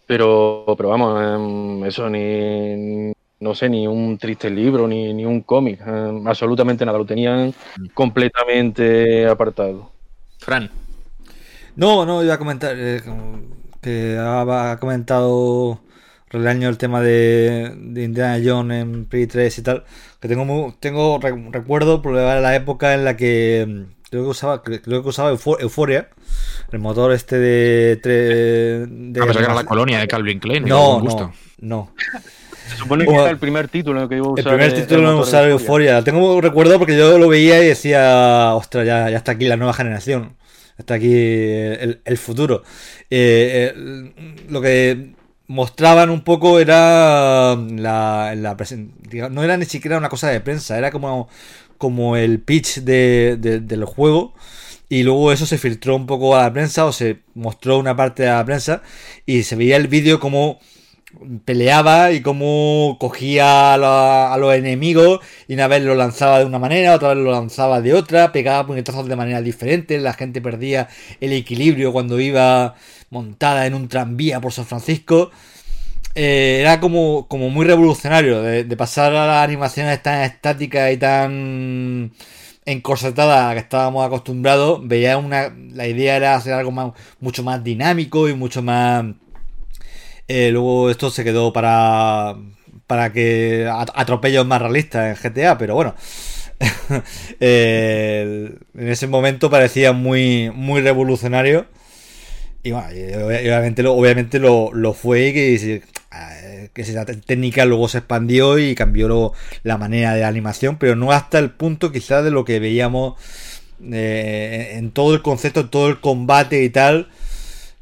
Speaker 4: pero, pero vamos, eh, eso ni, no sé, ni un triste libro, ni, ni un cómic, eh, absolutamente nada, lo tenían completamente apartado.
Speaker 1: Fran.
Speaker 2: No, no, iba a comentar eh, que ha comentado Relaño el tema de, de, Indiana Jones en Play 3 y tal, que tengo muy, tengo re, recuerdo por la época en la que mm, creo que usaba creo que usaba Euphoria, el motor este de, de,
Speaker 1: de ah, que era la colonia de Calvin Klein.
Speaker 2: No, no, no.
Speaker 4: Se supone que era el primer título que iba a usar.
Speaker 2: El primer título en usar Euphoria. Lo tengo recuerdo porque yo lo veía y decía, ostras, ya, ya está aquí la nueva generación. Está aquí el, el futuro. Eh, eh, lo que mostraban un poco era la, la no era ni siquiera una cosa de prensa, era como, como el pitch de, de, del juego y luego eso se filtró un poco a la prensa o se mostró una parte de la prensa y se veía el vídeo como peleaba y cómo cogía a, a, los enemigos y una vez lo lanzaba de una manera, otra vez lo lanzaba de otra, pegaba puñetazos de manera diferente, la gente perdía el equilibrio cuando iba montada en un tranvía por San Francisco. Eh, era como, como muy revolucionario de, pasar a las animaciones tan estáticas y tan encorsetadas a las que estábamos acostumbrados. Veía una. La idea era hacer algo más, mucho más dinámico y mucho más. Eh, luego esto se quedó para. para que atropellos más realistas en GTA, pero bueno. en ese momento parecía muy, muy revolucionario. Y bueno, obviamente, lo, obviamente lo, lo fue y que, que esa técnica luego se expandió y cambió lo, la manera de animación, pero no hasta el punto quizás de lo que veíamos eh, en todo el concepto, en todo el combate y tal,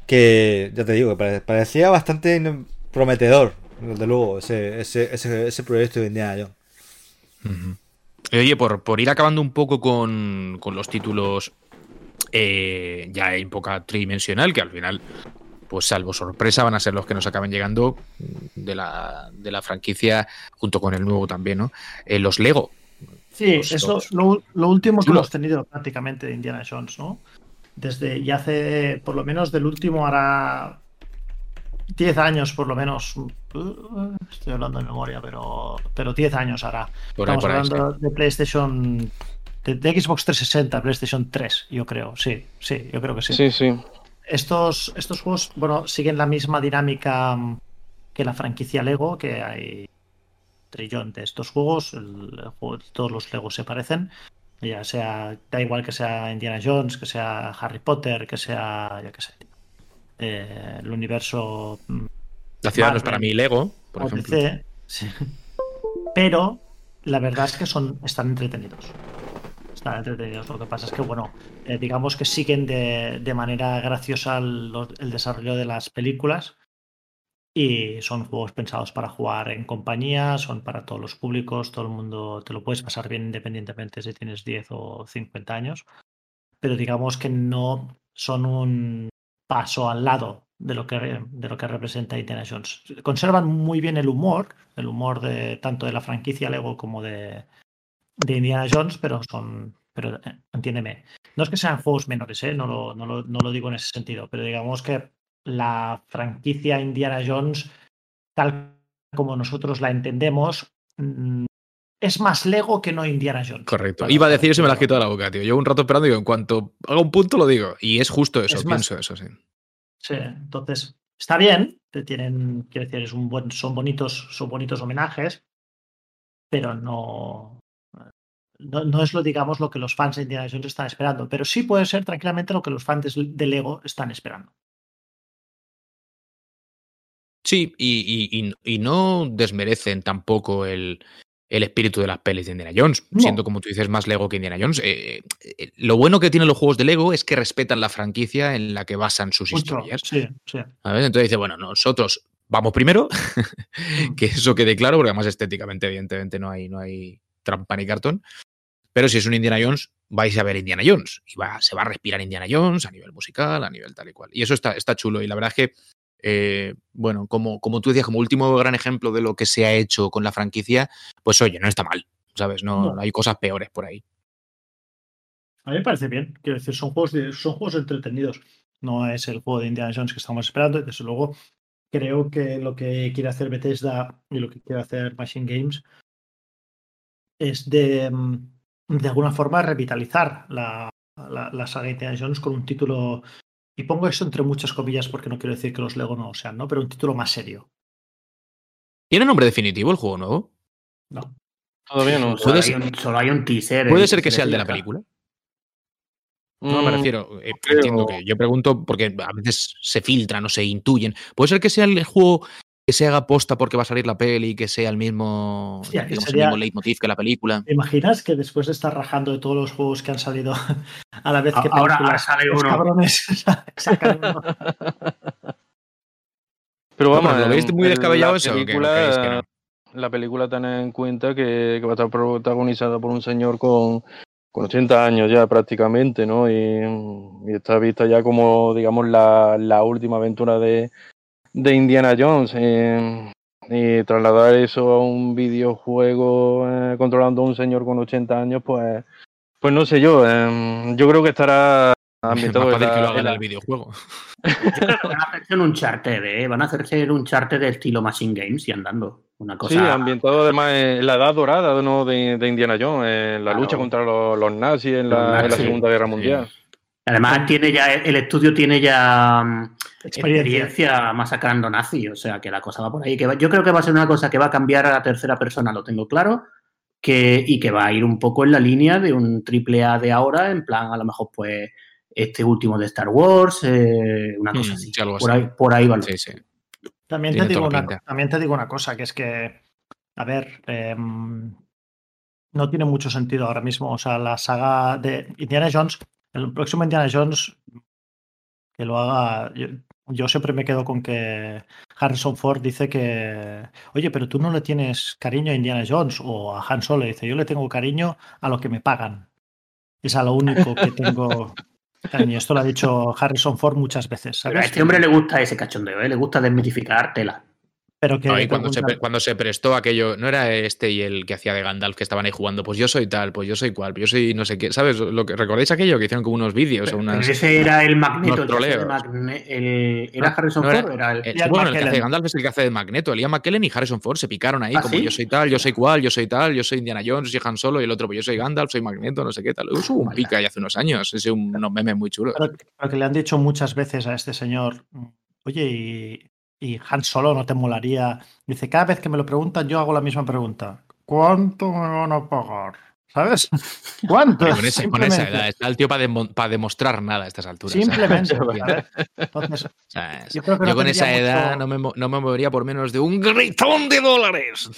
Speaker 2: que ya te digo, parecía bastante prometedor, desde luego, ese, ese, ese, proyecto de Indiana Jones.
Speaker 1: Uh. Oye, por, por, ir acabando un poco con, con los títulos eh, ya en poca tridimensional, que al final, pues salvo sorpresa, van a ser los que nos acaben llegando de la, de la franquicia, junto con el nuevo también, ¿no? Eh, los Lego.
Speaker 3: Sí, los, eso los, lo, lo, último que hemos tenido prácticamente de Indiana Jones, ¿no? Desde ya hace, por lo menos del último, hará 10 años por lo menos. Estoy hablando de memoria, pero, pero 10 años hará. Por ahí, Estamos por ahí, hablando sí. de PlayStation de, de, Xbox 360, PlayStation 3, yo creo, sí, sí, yo creo que sí.
Speaker 4: Sí, sí.
Speaker 3: Estos, estos juegos, bueno, siguen la misma dinámica que la franquicia Lego, que hay trillón de estos juegos, el, el juego, todos los Legos se parecen, ya sea, da igual que sea Indiana Jones, que sea Harry Potter, que sea, ya que sé, eh, el universo...
Speaker 1: La ciudad Marvel, no es para mí Lego, por ejemplo.
Speaker 3: sí. Pero la verdad es que son, están entretenidos están entretenidos. Lo que pasa es que, bueno, eh, digamos que siguen de, de manera graciosa el, desarrollo de las películas y son juegos pensados para jugar en compañía, son para todos los públicos, todo el mundo te lo puedes pasar bien independientemente si tienes 10 o 50 años, pero digamos que no son un paso al lado de lo que, de lo que representa Indiana Jones. Conservan muy bien el humor, el humor de tanto de la franquicia Lego como de, de Indiana Jones, pero son, pero eh, entiéndeme, no es que sean juegos menores, ¿eh? no, lo, no, lo, no lo digo en ese sentido, pero digamos que la franquicia Indiana Jones, tal como nosotros la entendemos, mm, es más Lego que no Indiana Jones.
Speaker 1: Correcto. Iba a decir eso y me la has quitado de la boca, tío. Llevo un rato esperando y digo, en cuanto haga un punto lo digo. Y es justo eso,
Speaker 3: Es más-
Speaker 1: pienso eso, sí.
Speaker 3: Sí, entonces está bien, te tienen, quiero decir, es un buen, son bonitos, son bonitos homenajes, pero no, no, no es lo, digamos, lo que los fans de Indiana Jones están esperando, pero sí puede ser tranquilamente lo que los fans de Lego están esperando.
Speaker 1: Sí, y, y- y- y no desmerecen tampoco el, el espíritu de las pelis de Indiana Jones,
Speaker 3: No.
Speaker 1: siendo como tú dices más Lego que Indiana Jones. Eh, eh, lo bueno que tienen los juegos de Lego es que respetan la franquicia en la que basan sus
Speaker 3: Mucho,
Speaker 1: historias.
Speaker 3: sí, sí.
Speaker 1: Entonces dice, bueno, nosotros vamos primero, que eso quede claro, porque además estéticamente, evidentemente, no hay, no hay trampa ni cartón. Pero si es un Indiana Jones, vais a ver Indiana Jones. Y va, se va a respirar Indiana Jones a nivel musical, a nivel tal y cual. Y eso está, está chulo. Y la verdad es que, eh, bueno, como, como tú decías, como último gran ejemplo de lo que se ha hecho con la franquicia, pues oye, no está mal. ¿Sabes? No,
Speaker 3: No.
Speaker 1: hay cosas peores por ahí.
Speaker 3: A mí me parece bien, quiero decir, son juegos, de- son juegos entretenidos. No es el juego de Indiana Jones que estamos esperando. Desde luego, creo que lo que quiere hacer Bethesda y lo que quiere hacer Machine Games es de, mm, de alguna forma, revitalizar la, la, la saga Indiana Jones con un título. Y pongo eso entre muchas comillas porque no quiero decir que los Lego no lo sean, ¿no? Pero un título más serio.
Speaker 1: ¿Tiene nombre definitivo el juego nuevo?
Speaker 3: No.
Speaker 4: Todavía no.
Speaker 5: Solo, hay
Speaker 1: ser-
Speaker 5: un, solo hay un teaser.
Speaker 1: ¿Puede
Speaker 5: eh,
Speaker 1: ser que
Speaker 5: se
Speaker 1: sea el de la película? No, me
Speaker 4: Mm,
Speaker 1: refiero, eh, entiendo que yo pregunto porque a veces se filtran o se intuyen. ¿Puede ser que sea el juego que se haga posta porque va a salir la peli y que sea el mismo,
Speaker 3: Hostia, que
Speaker 1: digamos,
Speaker 3: sería-
Speaker 1: el mismo leitmotiv que la película?
Speaker 3: ¿Te imaginas que después de estar rajando de todos los juegos que han salido a la vez que
Speaker 5: ahora- ahora sale
Speaker 3: los
Speaker 5: uno.
Speaker 3: cabrones sacan uno?
Speaker 4: Pero vamos,
Speaker 1: ¿Lo veis muy descabellado
Speaker 4: la
Speaker 1: eso?
Speaker 4: película-
Speaker 1: creéis que no?
Speaker 4: La película ten en cuenta que, que va a estar protagonizada por un señor con, con 80 años ya prácticamente, ¿no? Y, y está vista ya como, digamos, la, la última aventura de, de Indiana Jones. eh, y trasladar eso a un videojuego eh, controlando a un señor con 80 años, pues, pues no sé yo. eh, yo creo que estará
Speaker 1: Es
Speaker 4: ambientado en la-
Speaker 1: que lo hagan
Speaker 4: en
Speaker 1: el videojuego.
Speaker 5: Yo creo que van a hacerse un Uncharted, ¿eh? Van a hacerse un Uncharted de estilo Machine Games y andando. Una cosa.
Speaker 4: Sí, ambientado además en la edad dorada ¿no? de, de Indiana Jones, en la
Speaker 5: Claro.
Speaker 4: lucha contra los, los nazis en
Speaker 5: Los
Speaker 4: la, en la
Speaker 5: nazis,
Speaker 4: Segunda Guerra Mundial.
Speaker 5: Además, tiene ya, el estudio tiene ya mm,
Speaker 3: Experiencia.
Speaker 5: experiencia masacrando nazis, o sea que la cosa va por ahí. Que va- yo creo que va a ser una cosa que va a cambiar a la tercera persona, lo tengo claro, que, y que va a ir un poco en la línea de un triple A de ahora, en plan, a lo mejor, pues, este último de Star Wars, eh, una cosa
Speaker 1: Mm,
Speaker 5: así. por,
Speaker 1: así.
Speaker 5: ahí, por ahí va. lo-
Speaker 1: Sí, sí.
Speaker 3: También te, digo una, también te digo una cosa, que es que, a ver, em, no tiene mucho sentido ahora mismo. O sea, la saga de Indiana Jones, el próximo Indiana Jones, que lo haga. Yo, yo siempre me quedo con que Harrison Ford dice que, oye, pero tú no le tienes cariño a Indiana Jones o a Han Solo. Dice, yo le tengo cariño a lo que me pagan. Es a lo único que tengo cariño. Esto lo ha dicho Harrison Ford muchas veces.
Speaker 5: A este hombre le gusta ese cachondeo, ¿eh? le gusta desmitificar tela.
Speaker 3: Pero que
Speaker 1: y cuando, se, cuando se prestó aquello, no era este y el que hacía de Gandalf que estaban ahí jugando, pues yo soy tal, pues yo soy cual, pues yo soy no sé qué, ¿sabes? Lo que, ¿Recordáis aquello que hicieron como unos vídeos o
Speaker 5: Pero ese era el Magneto. el. Magne- el- ¿Era Harrison
Speaker 1: no
Speaker 5: Ford? Era el...
Speaker 1: Bueno, el que hace de Gandalf es el que hace de Magneto. El Ian McKellen y Harrison Ford se picaron ahí,
Speaker 5: ¿Ah,
Speaker 1: como
Speaker 5: sí?
Speaker 1: yo soy tal, yo soy cual, yo soy tal, yo soy Indiana Jones, soy Han Solo, y el otro, pues yo soy Gandalf, soy Magneto, no sé qué tal. Hubo un pica ya hace unos años, ese un, unos memes muy chulos.
Speaker 3: Pero, pero que le han dicho muchas veces a este señor, oye, y, y Han Solo no te molaría. Dice, cada vez que me lo preguntan, yo hago la misma pregunta. ¿Cuánto me van a pagar? ¿Sabes? ¿Cuánto?
Speaker 1: Con, esa, con esa
Speaker 3: Simplemente.
Speaker 1: edad, está el tío para demostrar nada a estas alturas. ¿sabes?
Speaker 3: Simplemente. yo creo que
Speaker 1: yo
Speaker 3: no
Speaker 1: con esa edad
Speaker 3: mucho-
Speaker 1: no, me, mo- no me movería por menos de un gritón de dólares.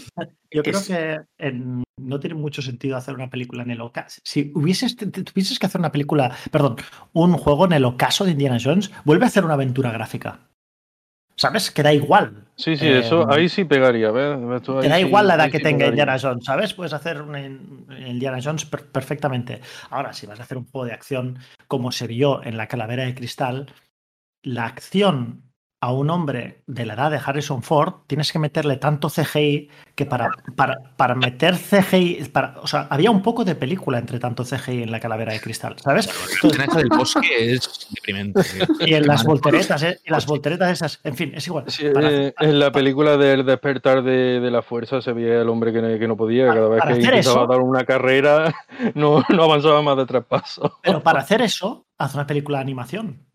Speaker 3: Yo creo
Speaker 5: Es-
Speaker 3: que en- no tiene mucho sentido hacer una película en el ocaso. Si hubieses, tuvieses que hacer una película, perdón, un juego en el ocaso de Indiana Jones, vuelve a hacer una aventura gráfica. ¿Sabes? Que da igual.
Speaker 4: Sí, sí,
Speaker 3: Eh,
Speaker 4: eso ahí sí pegaría. ¿ves? Esto
Speaker 3: Te
Speaker 4: ahí
Speaker 3: da
Speaker 4: sí-
Speaker 3: igual la edad
Speaker 4: ahí
Speaker 3: que
Speaker 4: sí
Speaker 3: tenga
Speaker 4: pegaría.
Speaker 3: Indiana Jones, ¿sabes? Puedes hacer un in- Indiana Jones per- perfectamente. Ahora, si vas a hacer un juego de acción como se vio en la calavera de cristal, la acción a un hombre de la edad de Harrison Ford, tienes que meterle tanto CGI que para, para, para meter CGI, para, o sea, había un poco de película entre tanto CGI en la calavera de cristal, ¿sabes?
Speaker 1: La del bosque es deprimente.
Speaker 3: Y en las volteretas, ¿eh? las volteretas esas, en fin, es igual.
Speaker 4: Sí, eh, en la película del despertar de, de, la fuerza se veía el hombre que, que no podía, cada vez que intentaba dar una carrera no, no avanzaba más de tres pasos.
Speaker 3: Pero para hacer eso, haz una película de animación.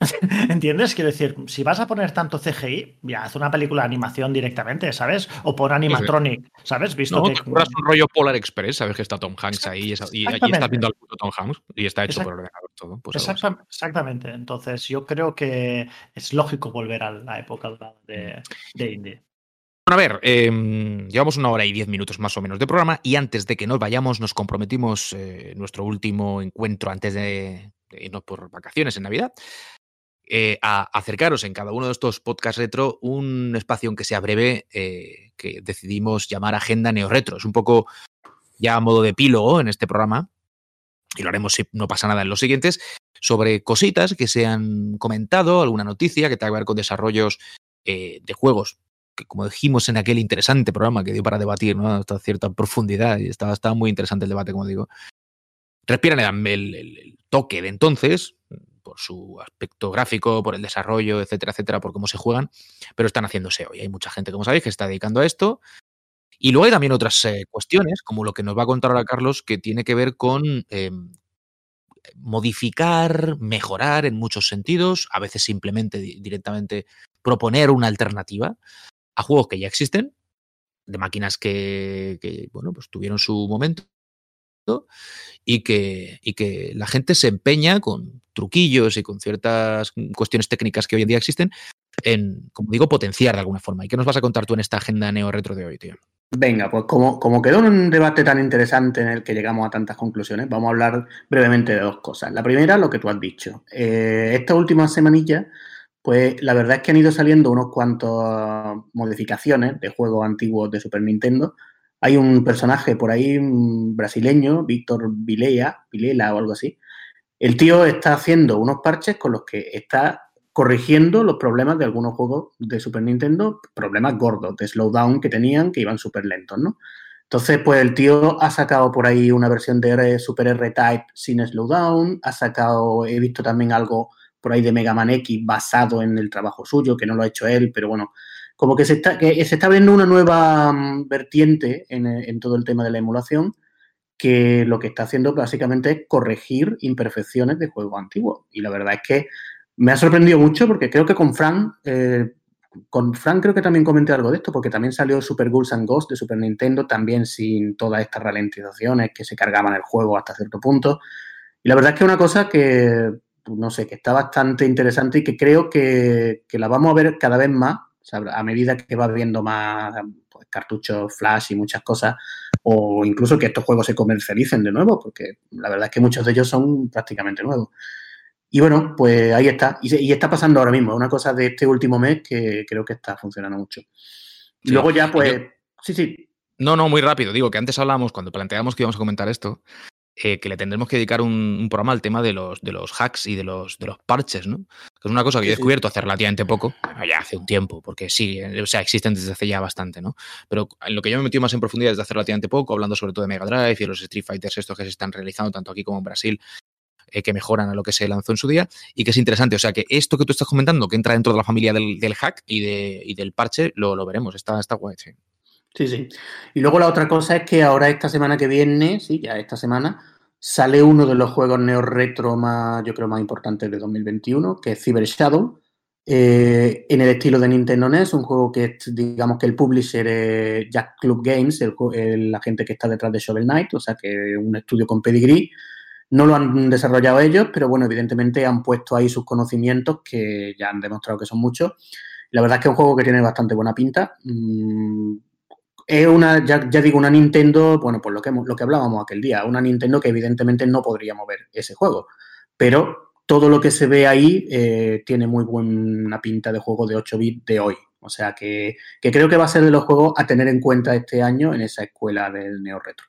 Speaker 3: ¿Entiendes? Quiero decir, si vas a poner tanto CGI, ya haz una película de animación directamente, ¿sabes? O por animatronic, ¿sabes? Visto
Speaker 1: no,
Speaker 3: que.
Speaker 1: un rollo Polar Express, sabes que está Tom Hanks ahí y, y, está viendo al puto Tom Hanks y está hecho por ordenador todo. Pues
Speaker 3: Exactamente, exactamente. Entonces, yo creo que es lógico volver a la época de, de Indie.
Speaker 1: Bueno, a ver, eh, llevamos una hora y diez minutos más o menos de programa y antes de que nos vayamos nos comprometimos eh, nuestro último encuentro antes de, de irnos por vacaciones en Navidad eh, a acercaros en cada uno de estos podcasts retro un espacio aunque sea breve eh, que decidimos llamar Agenda Neo Retro. Es un poco ya a modo de epílogo en este programa y lo haremos si no pasa nada en los siguientes sobre cositas que se han comentado, alguna noticia que tenga que ver con desarrollos eh, de juegos que como dijimos en aquel interesante programa que dio para debatir ¿no? hasta cierta profundidad y estaba, estaba muy interesante el debate como digo respiran el, el toque de entonces por su aspecto gráfico, por el desarrollo, etcétera, etcétera, por cómo se juegan, pero están haciéndose hoy. Hay mucha gente, como sabéis, que está dedicando a esto. Y luego hay también otras eh, cuestiones, como lo que nos va a contar ahora Carlos, que tiene que ver con eh, modificar, mejorar en muchos sentidos, a veces simplemente directamente proponer una alternativa a juegos que ya existen, de máquinas que, que bueno, pues tuvieron su momento y que, y que la gente se empeña con truquillos y con ciertas cuestiones técnicas que hoy en día existen en, como digo, potenciar de alguna forma. ¿Y qué nos vas a contar tú en esta agenda neo-retro de hoy, tío?
Speaker 5: Venga, pues como, como quedó un debate tan interesante en el que llegamos a tantas conclusiones, vamos a hablar brevemente de dos cosas. La primera, lo que tú has dicho. Eh, esta última semanilla, pues la verdad es que han ido saliendo unos cuantos modificaciones de juegos antiguos de Super Nintendo hay un personaje por ahí brasileño, Víctor Vilea, Vilela o algo así. El tío está haciendo unos parches con los que está corrigiendo los problemas de algunos juegos de Super Nintendo, problemas gordos de slowdown que tenían, que iban súper lentos, ¿no? Entonces, pues el tío ha sacado por ahí una versión de Super R-Type sin slowdown, ha sacado, he visto también algo por ahí de Mega Man X basado en el trabajo suyo, que no lo ha hecho él, pero bueno, como que se está, que se está abriendo una nueva mm, vertiente en, en, todo el tema de la emulación que lo que está haciendo básicamente es corregir imperfecciones de juegos antiguos. Y la verdad es que me ha sorprendido mucho porque creo que con Frank, eh, con Frank creo que también comenté algo de esto, porque también salió Super Ghouls and Ghosts de Super Nintendo, también sin todas estas ralentizaciones que se cargaban el juego hasta cierto punto. Y la verdad es que es una cosa que, no sé, que está bastante interesante y que creo que, que la vamos a ver cada vez más a medida que va viendo más pues, cartuchos flash y muchas cosas, o incluso que estos juegos se comercialicen de nuevo, porque la verdad es que muchos de ellos son prácticamente nuevos. Y bueno, pues ahí está. Y, y está pasando ahora mismo. Una cosa de este último mes que creo que está funcionando mucho. Y sí. luego ya, pues. Yo... Sí, sí.
Speaker 1: No, no, muy rápido. Digo que antes hablamos, cuando planteamos que íbamos a comentar esto, eh, que le tendremos que dedicar un, un, programa al tema de los, de los hacks y de los, de los parches, ¿no? Que es una cosa que sí, yo he descubierto hace relativamente poco, ya hace un tiempo, porque sí, o sea, existen desde hace ya bastante, ¿no? Pero en lo que yo me he metido más en profundidad desde hace relativamente poco, hablando sobre todo de Mega Drive y de los Street Fighters estos que se están realizando tanto aquí como en Brasil, eh, que mejoran a lo que se lanzó en su día y que es interesante. O sea, que esto que tú estás comentando, que entra dentro de la familia del, del hack y, de, y del parche, lo, lo veremos. Está, está guay, sí.
Speaker 5: Sí, sí. Y luego la otra cosa es que ahora esta semana que viene, sí, ya esta semana, sale uno de los juegos neo retro más, yo creo, más importantes de 2021, que es Cyber Shadow, eh, en el estilo de Nintendo NES, un juego que digamos que el publisher es Jack Club Games, la gente que está detrás de Shovel Knight, o sea que un estudio con pedigree. No lo han desarrollado ellos, pero bueno, evidentemente han puesto ahí sus conocimientos que ya han demostrado que son muchos. La verdad es que es un juego que tiene bastante buena pinta. Mm, es una, ya, ya, digo, una Nintendo, bueno, pues lo que, lo que hablábamos aquel día, una Nintendo que evidentemente no podría mover ese juego, pero todo lo que se ve ahí eh, tiene muy buena pinta de juego de 8 bits de hoy. O sea que, que, creo que va a ser de los juegos a tener en cuenta este año en esa escuela del Neo Retro.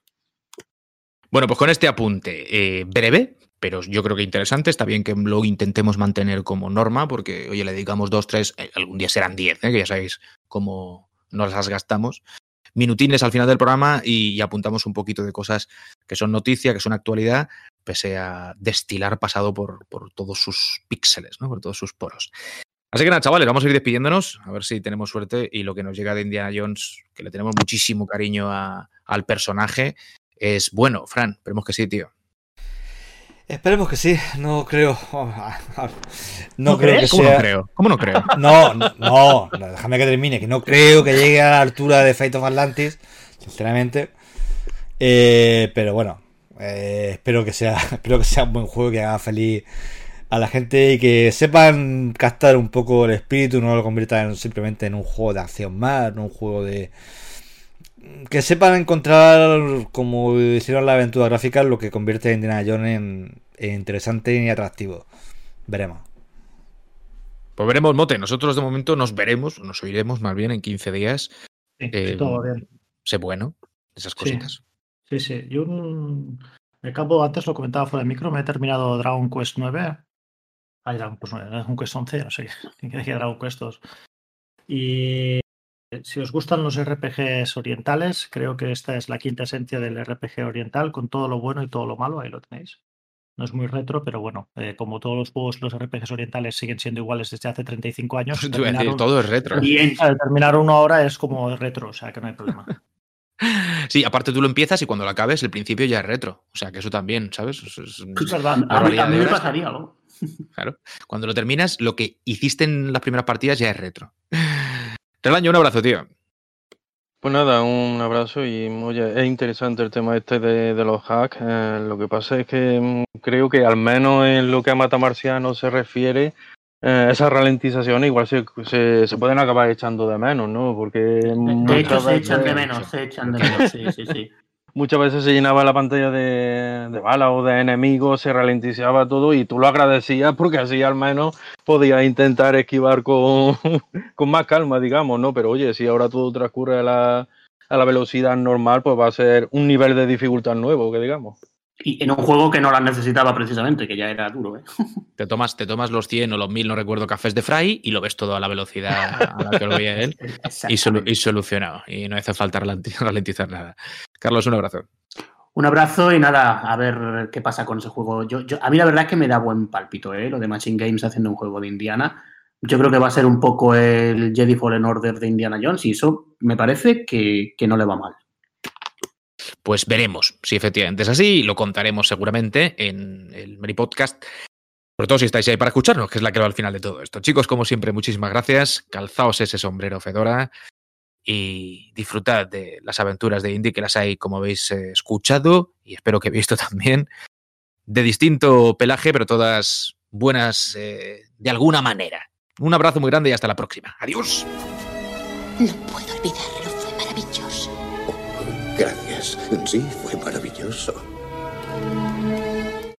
Speaker 1: Bueno, pues con este apunte eh, breve, pero yo creo que interesante. Está bien que lo intentemos mantener como norma, porque, oye, le dedicamos dos, tres, eh, algún día serán diez, ¿eh? que ya sabéis cómo nos las gastamos. Minutines al final del programa y, apuntamos un poquito de cosas que son noticia, que son actualidad, pese a destilar pasado por, por todos sus píxeles, ¿no? por todos sus poros. Así que nada, chavales, vamos a ir despidiéndonos, a ver si tenemos suerte y lo que nos llega de Indiana Jones, que le tenemos muchísimo cariño a, al personaje, es bueno. Fran, esperemos que sí, tío.
Speaker 2: Esperemos que sí, no creo.
Speaker 1: No,
Speaker 2: creo que
Speaker 1: ¿Cómo
Speaker 2: sea.
Speaker 1: no creo? ¿Cómo no creo?
Speaker 2: No, no, no, no, déjame que termine, que no creo que llegue a la altura de Fate of Atlantis, sinceramente. Eh, pero bueno, eh, espero que sea, espero que sea un buen juego que haga feliz a la gente y que sepan captar un poco el espíritu, no lo conviertan simplemente en un juego de acción más, no un juego de que sepan encontrar, como hicieron la aventura gráfica, lo que convierte a Indiana Jones en, en interesante y atractivo. Veremos.
Speaker 1: Pues veremos, Mote. Nosotros de momento nos veremos, nos oiremos más bien en 15 días.
Speaker 3: Sí, eh, todo bien.
Speaker 1: Sé bueno, esas cositas.
Speaker 3: Sí, sí. sí. Yo un... me acabo, antes lo comentaba fuera de micro, me he terminado Dragon Quest 9. Ay, Dragon Quest 9, Dragon Quest 11, no sé qué decía Dragon Quest 2. Y si os gustan los RPGs orientales, creo que esta es la quinta esencia del RPG oriental, con todo lo bueno y todo lo malo, ahí lo tenéis. No es muy retro, pero bueno, eh, como todos los juegos, los RPGs orientales siguen siendo iguales desde hace 35 años.
Speaker 1: Terminar un, todo es retro.
Speaker 3: Y terminar uno ahora es como retro, o sea que no hay problema.
Speaker 1: Sí, aparte tú lo empiezas y cuando lo acabes, el principio ya es retro. O sea que eso también, ¿sabes? Es,
Speaker 5: es, verdad. A mí, a mí me pasaría algo.
Speaker 1: Claro. Cuando lo terminas, lo que hiciste en las primeras partidas ya es retro. Relaño, un abrazo, tío.
Speaker 4: Pues nada, un abrazo y oye, es interesante el tema este de, de los hacks. Eh, lo que pasa es que mm, creo que al menos en lo que a Matamarciano se refiere, eh, esas ralentizaciones igual se, se, se, pueden acabar echando de menos, ¿no? Porque
Speaker 5: de hecho se echan de menos, se echan de menos, sí, sí, sí.
Speaker 4: Muchas veces se llenaba la pantalla de, balas o de enemigos, se ralentizaba todo y tú lo agradecías porque así al menos podías intentar esquivar con, con más calma, digamos, ¿no? Pero oye, si ahora todo transcurre a la, a la velocidad normal, pues va a ser un nivel de dificultad nuevo, que digamos.
Speaker 5: Y en un juego que no las necesitaba precisamente, que ya era duro, ¿eh?
Speaker 1: Te tomas, te tomas los 100 o los 1000, no recuerdo, cafés de Fry y lo ves todo a la velocidad a la que lo veía él y, solu y, solucionado. Y no hace falta ralentizar nada. Carlos, un abrazo.
Speaker 5: Un abrazo y nada, a ver qué pasa con ese juego. Yo, yo, a mí la verdad es que me da buen palpito, ¿eh? Lo de Machine Games haciendo un juego de Indiana. Yo creo que va a ser un poco el Jedi Fallen Order de Indiana Jones y eso me parece que, que no le va mal.
Speaker 1: Pues veremos si efectivamente es así. Lo contaremos seguramente en el Meri Podcast. Sobre todo si estáis ahí para escucharnos, que es la que va al final de todo esto. Chicos, como siempre, muchísimas gracias. Calzaos ese sombrero Fedora y disfrutad de las aventuras de Indy, que las hay, como habéis eh, escuchado y espero que visto también, de distinto pelaje, pero todas buenas eh, de alguna manera. Un abrazo muy grande y hasta la próxima. Adiós.
Speaker 6: No puedo olvidarlo, fue maravilloso.
Speaker 7: Gracias. Sí, fue maravilloso.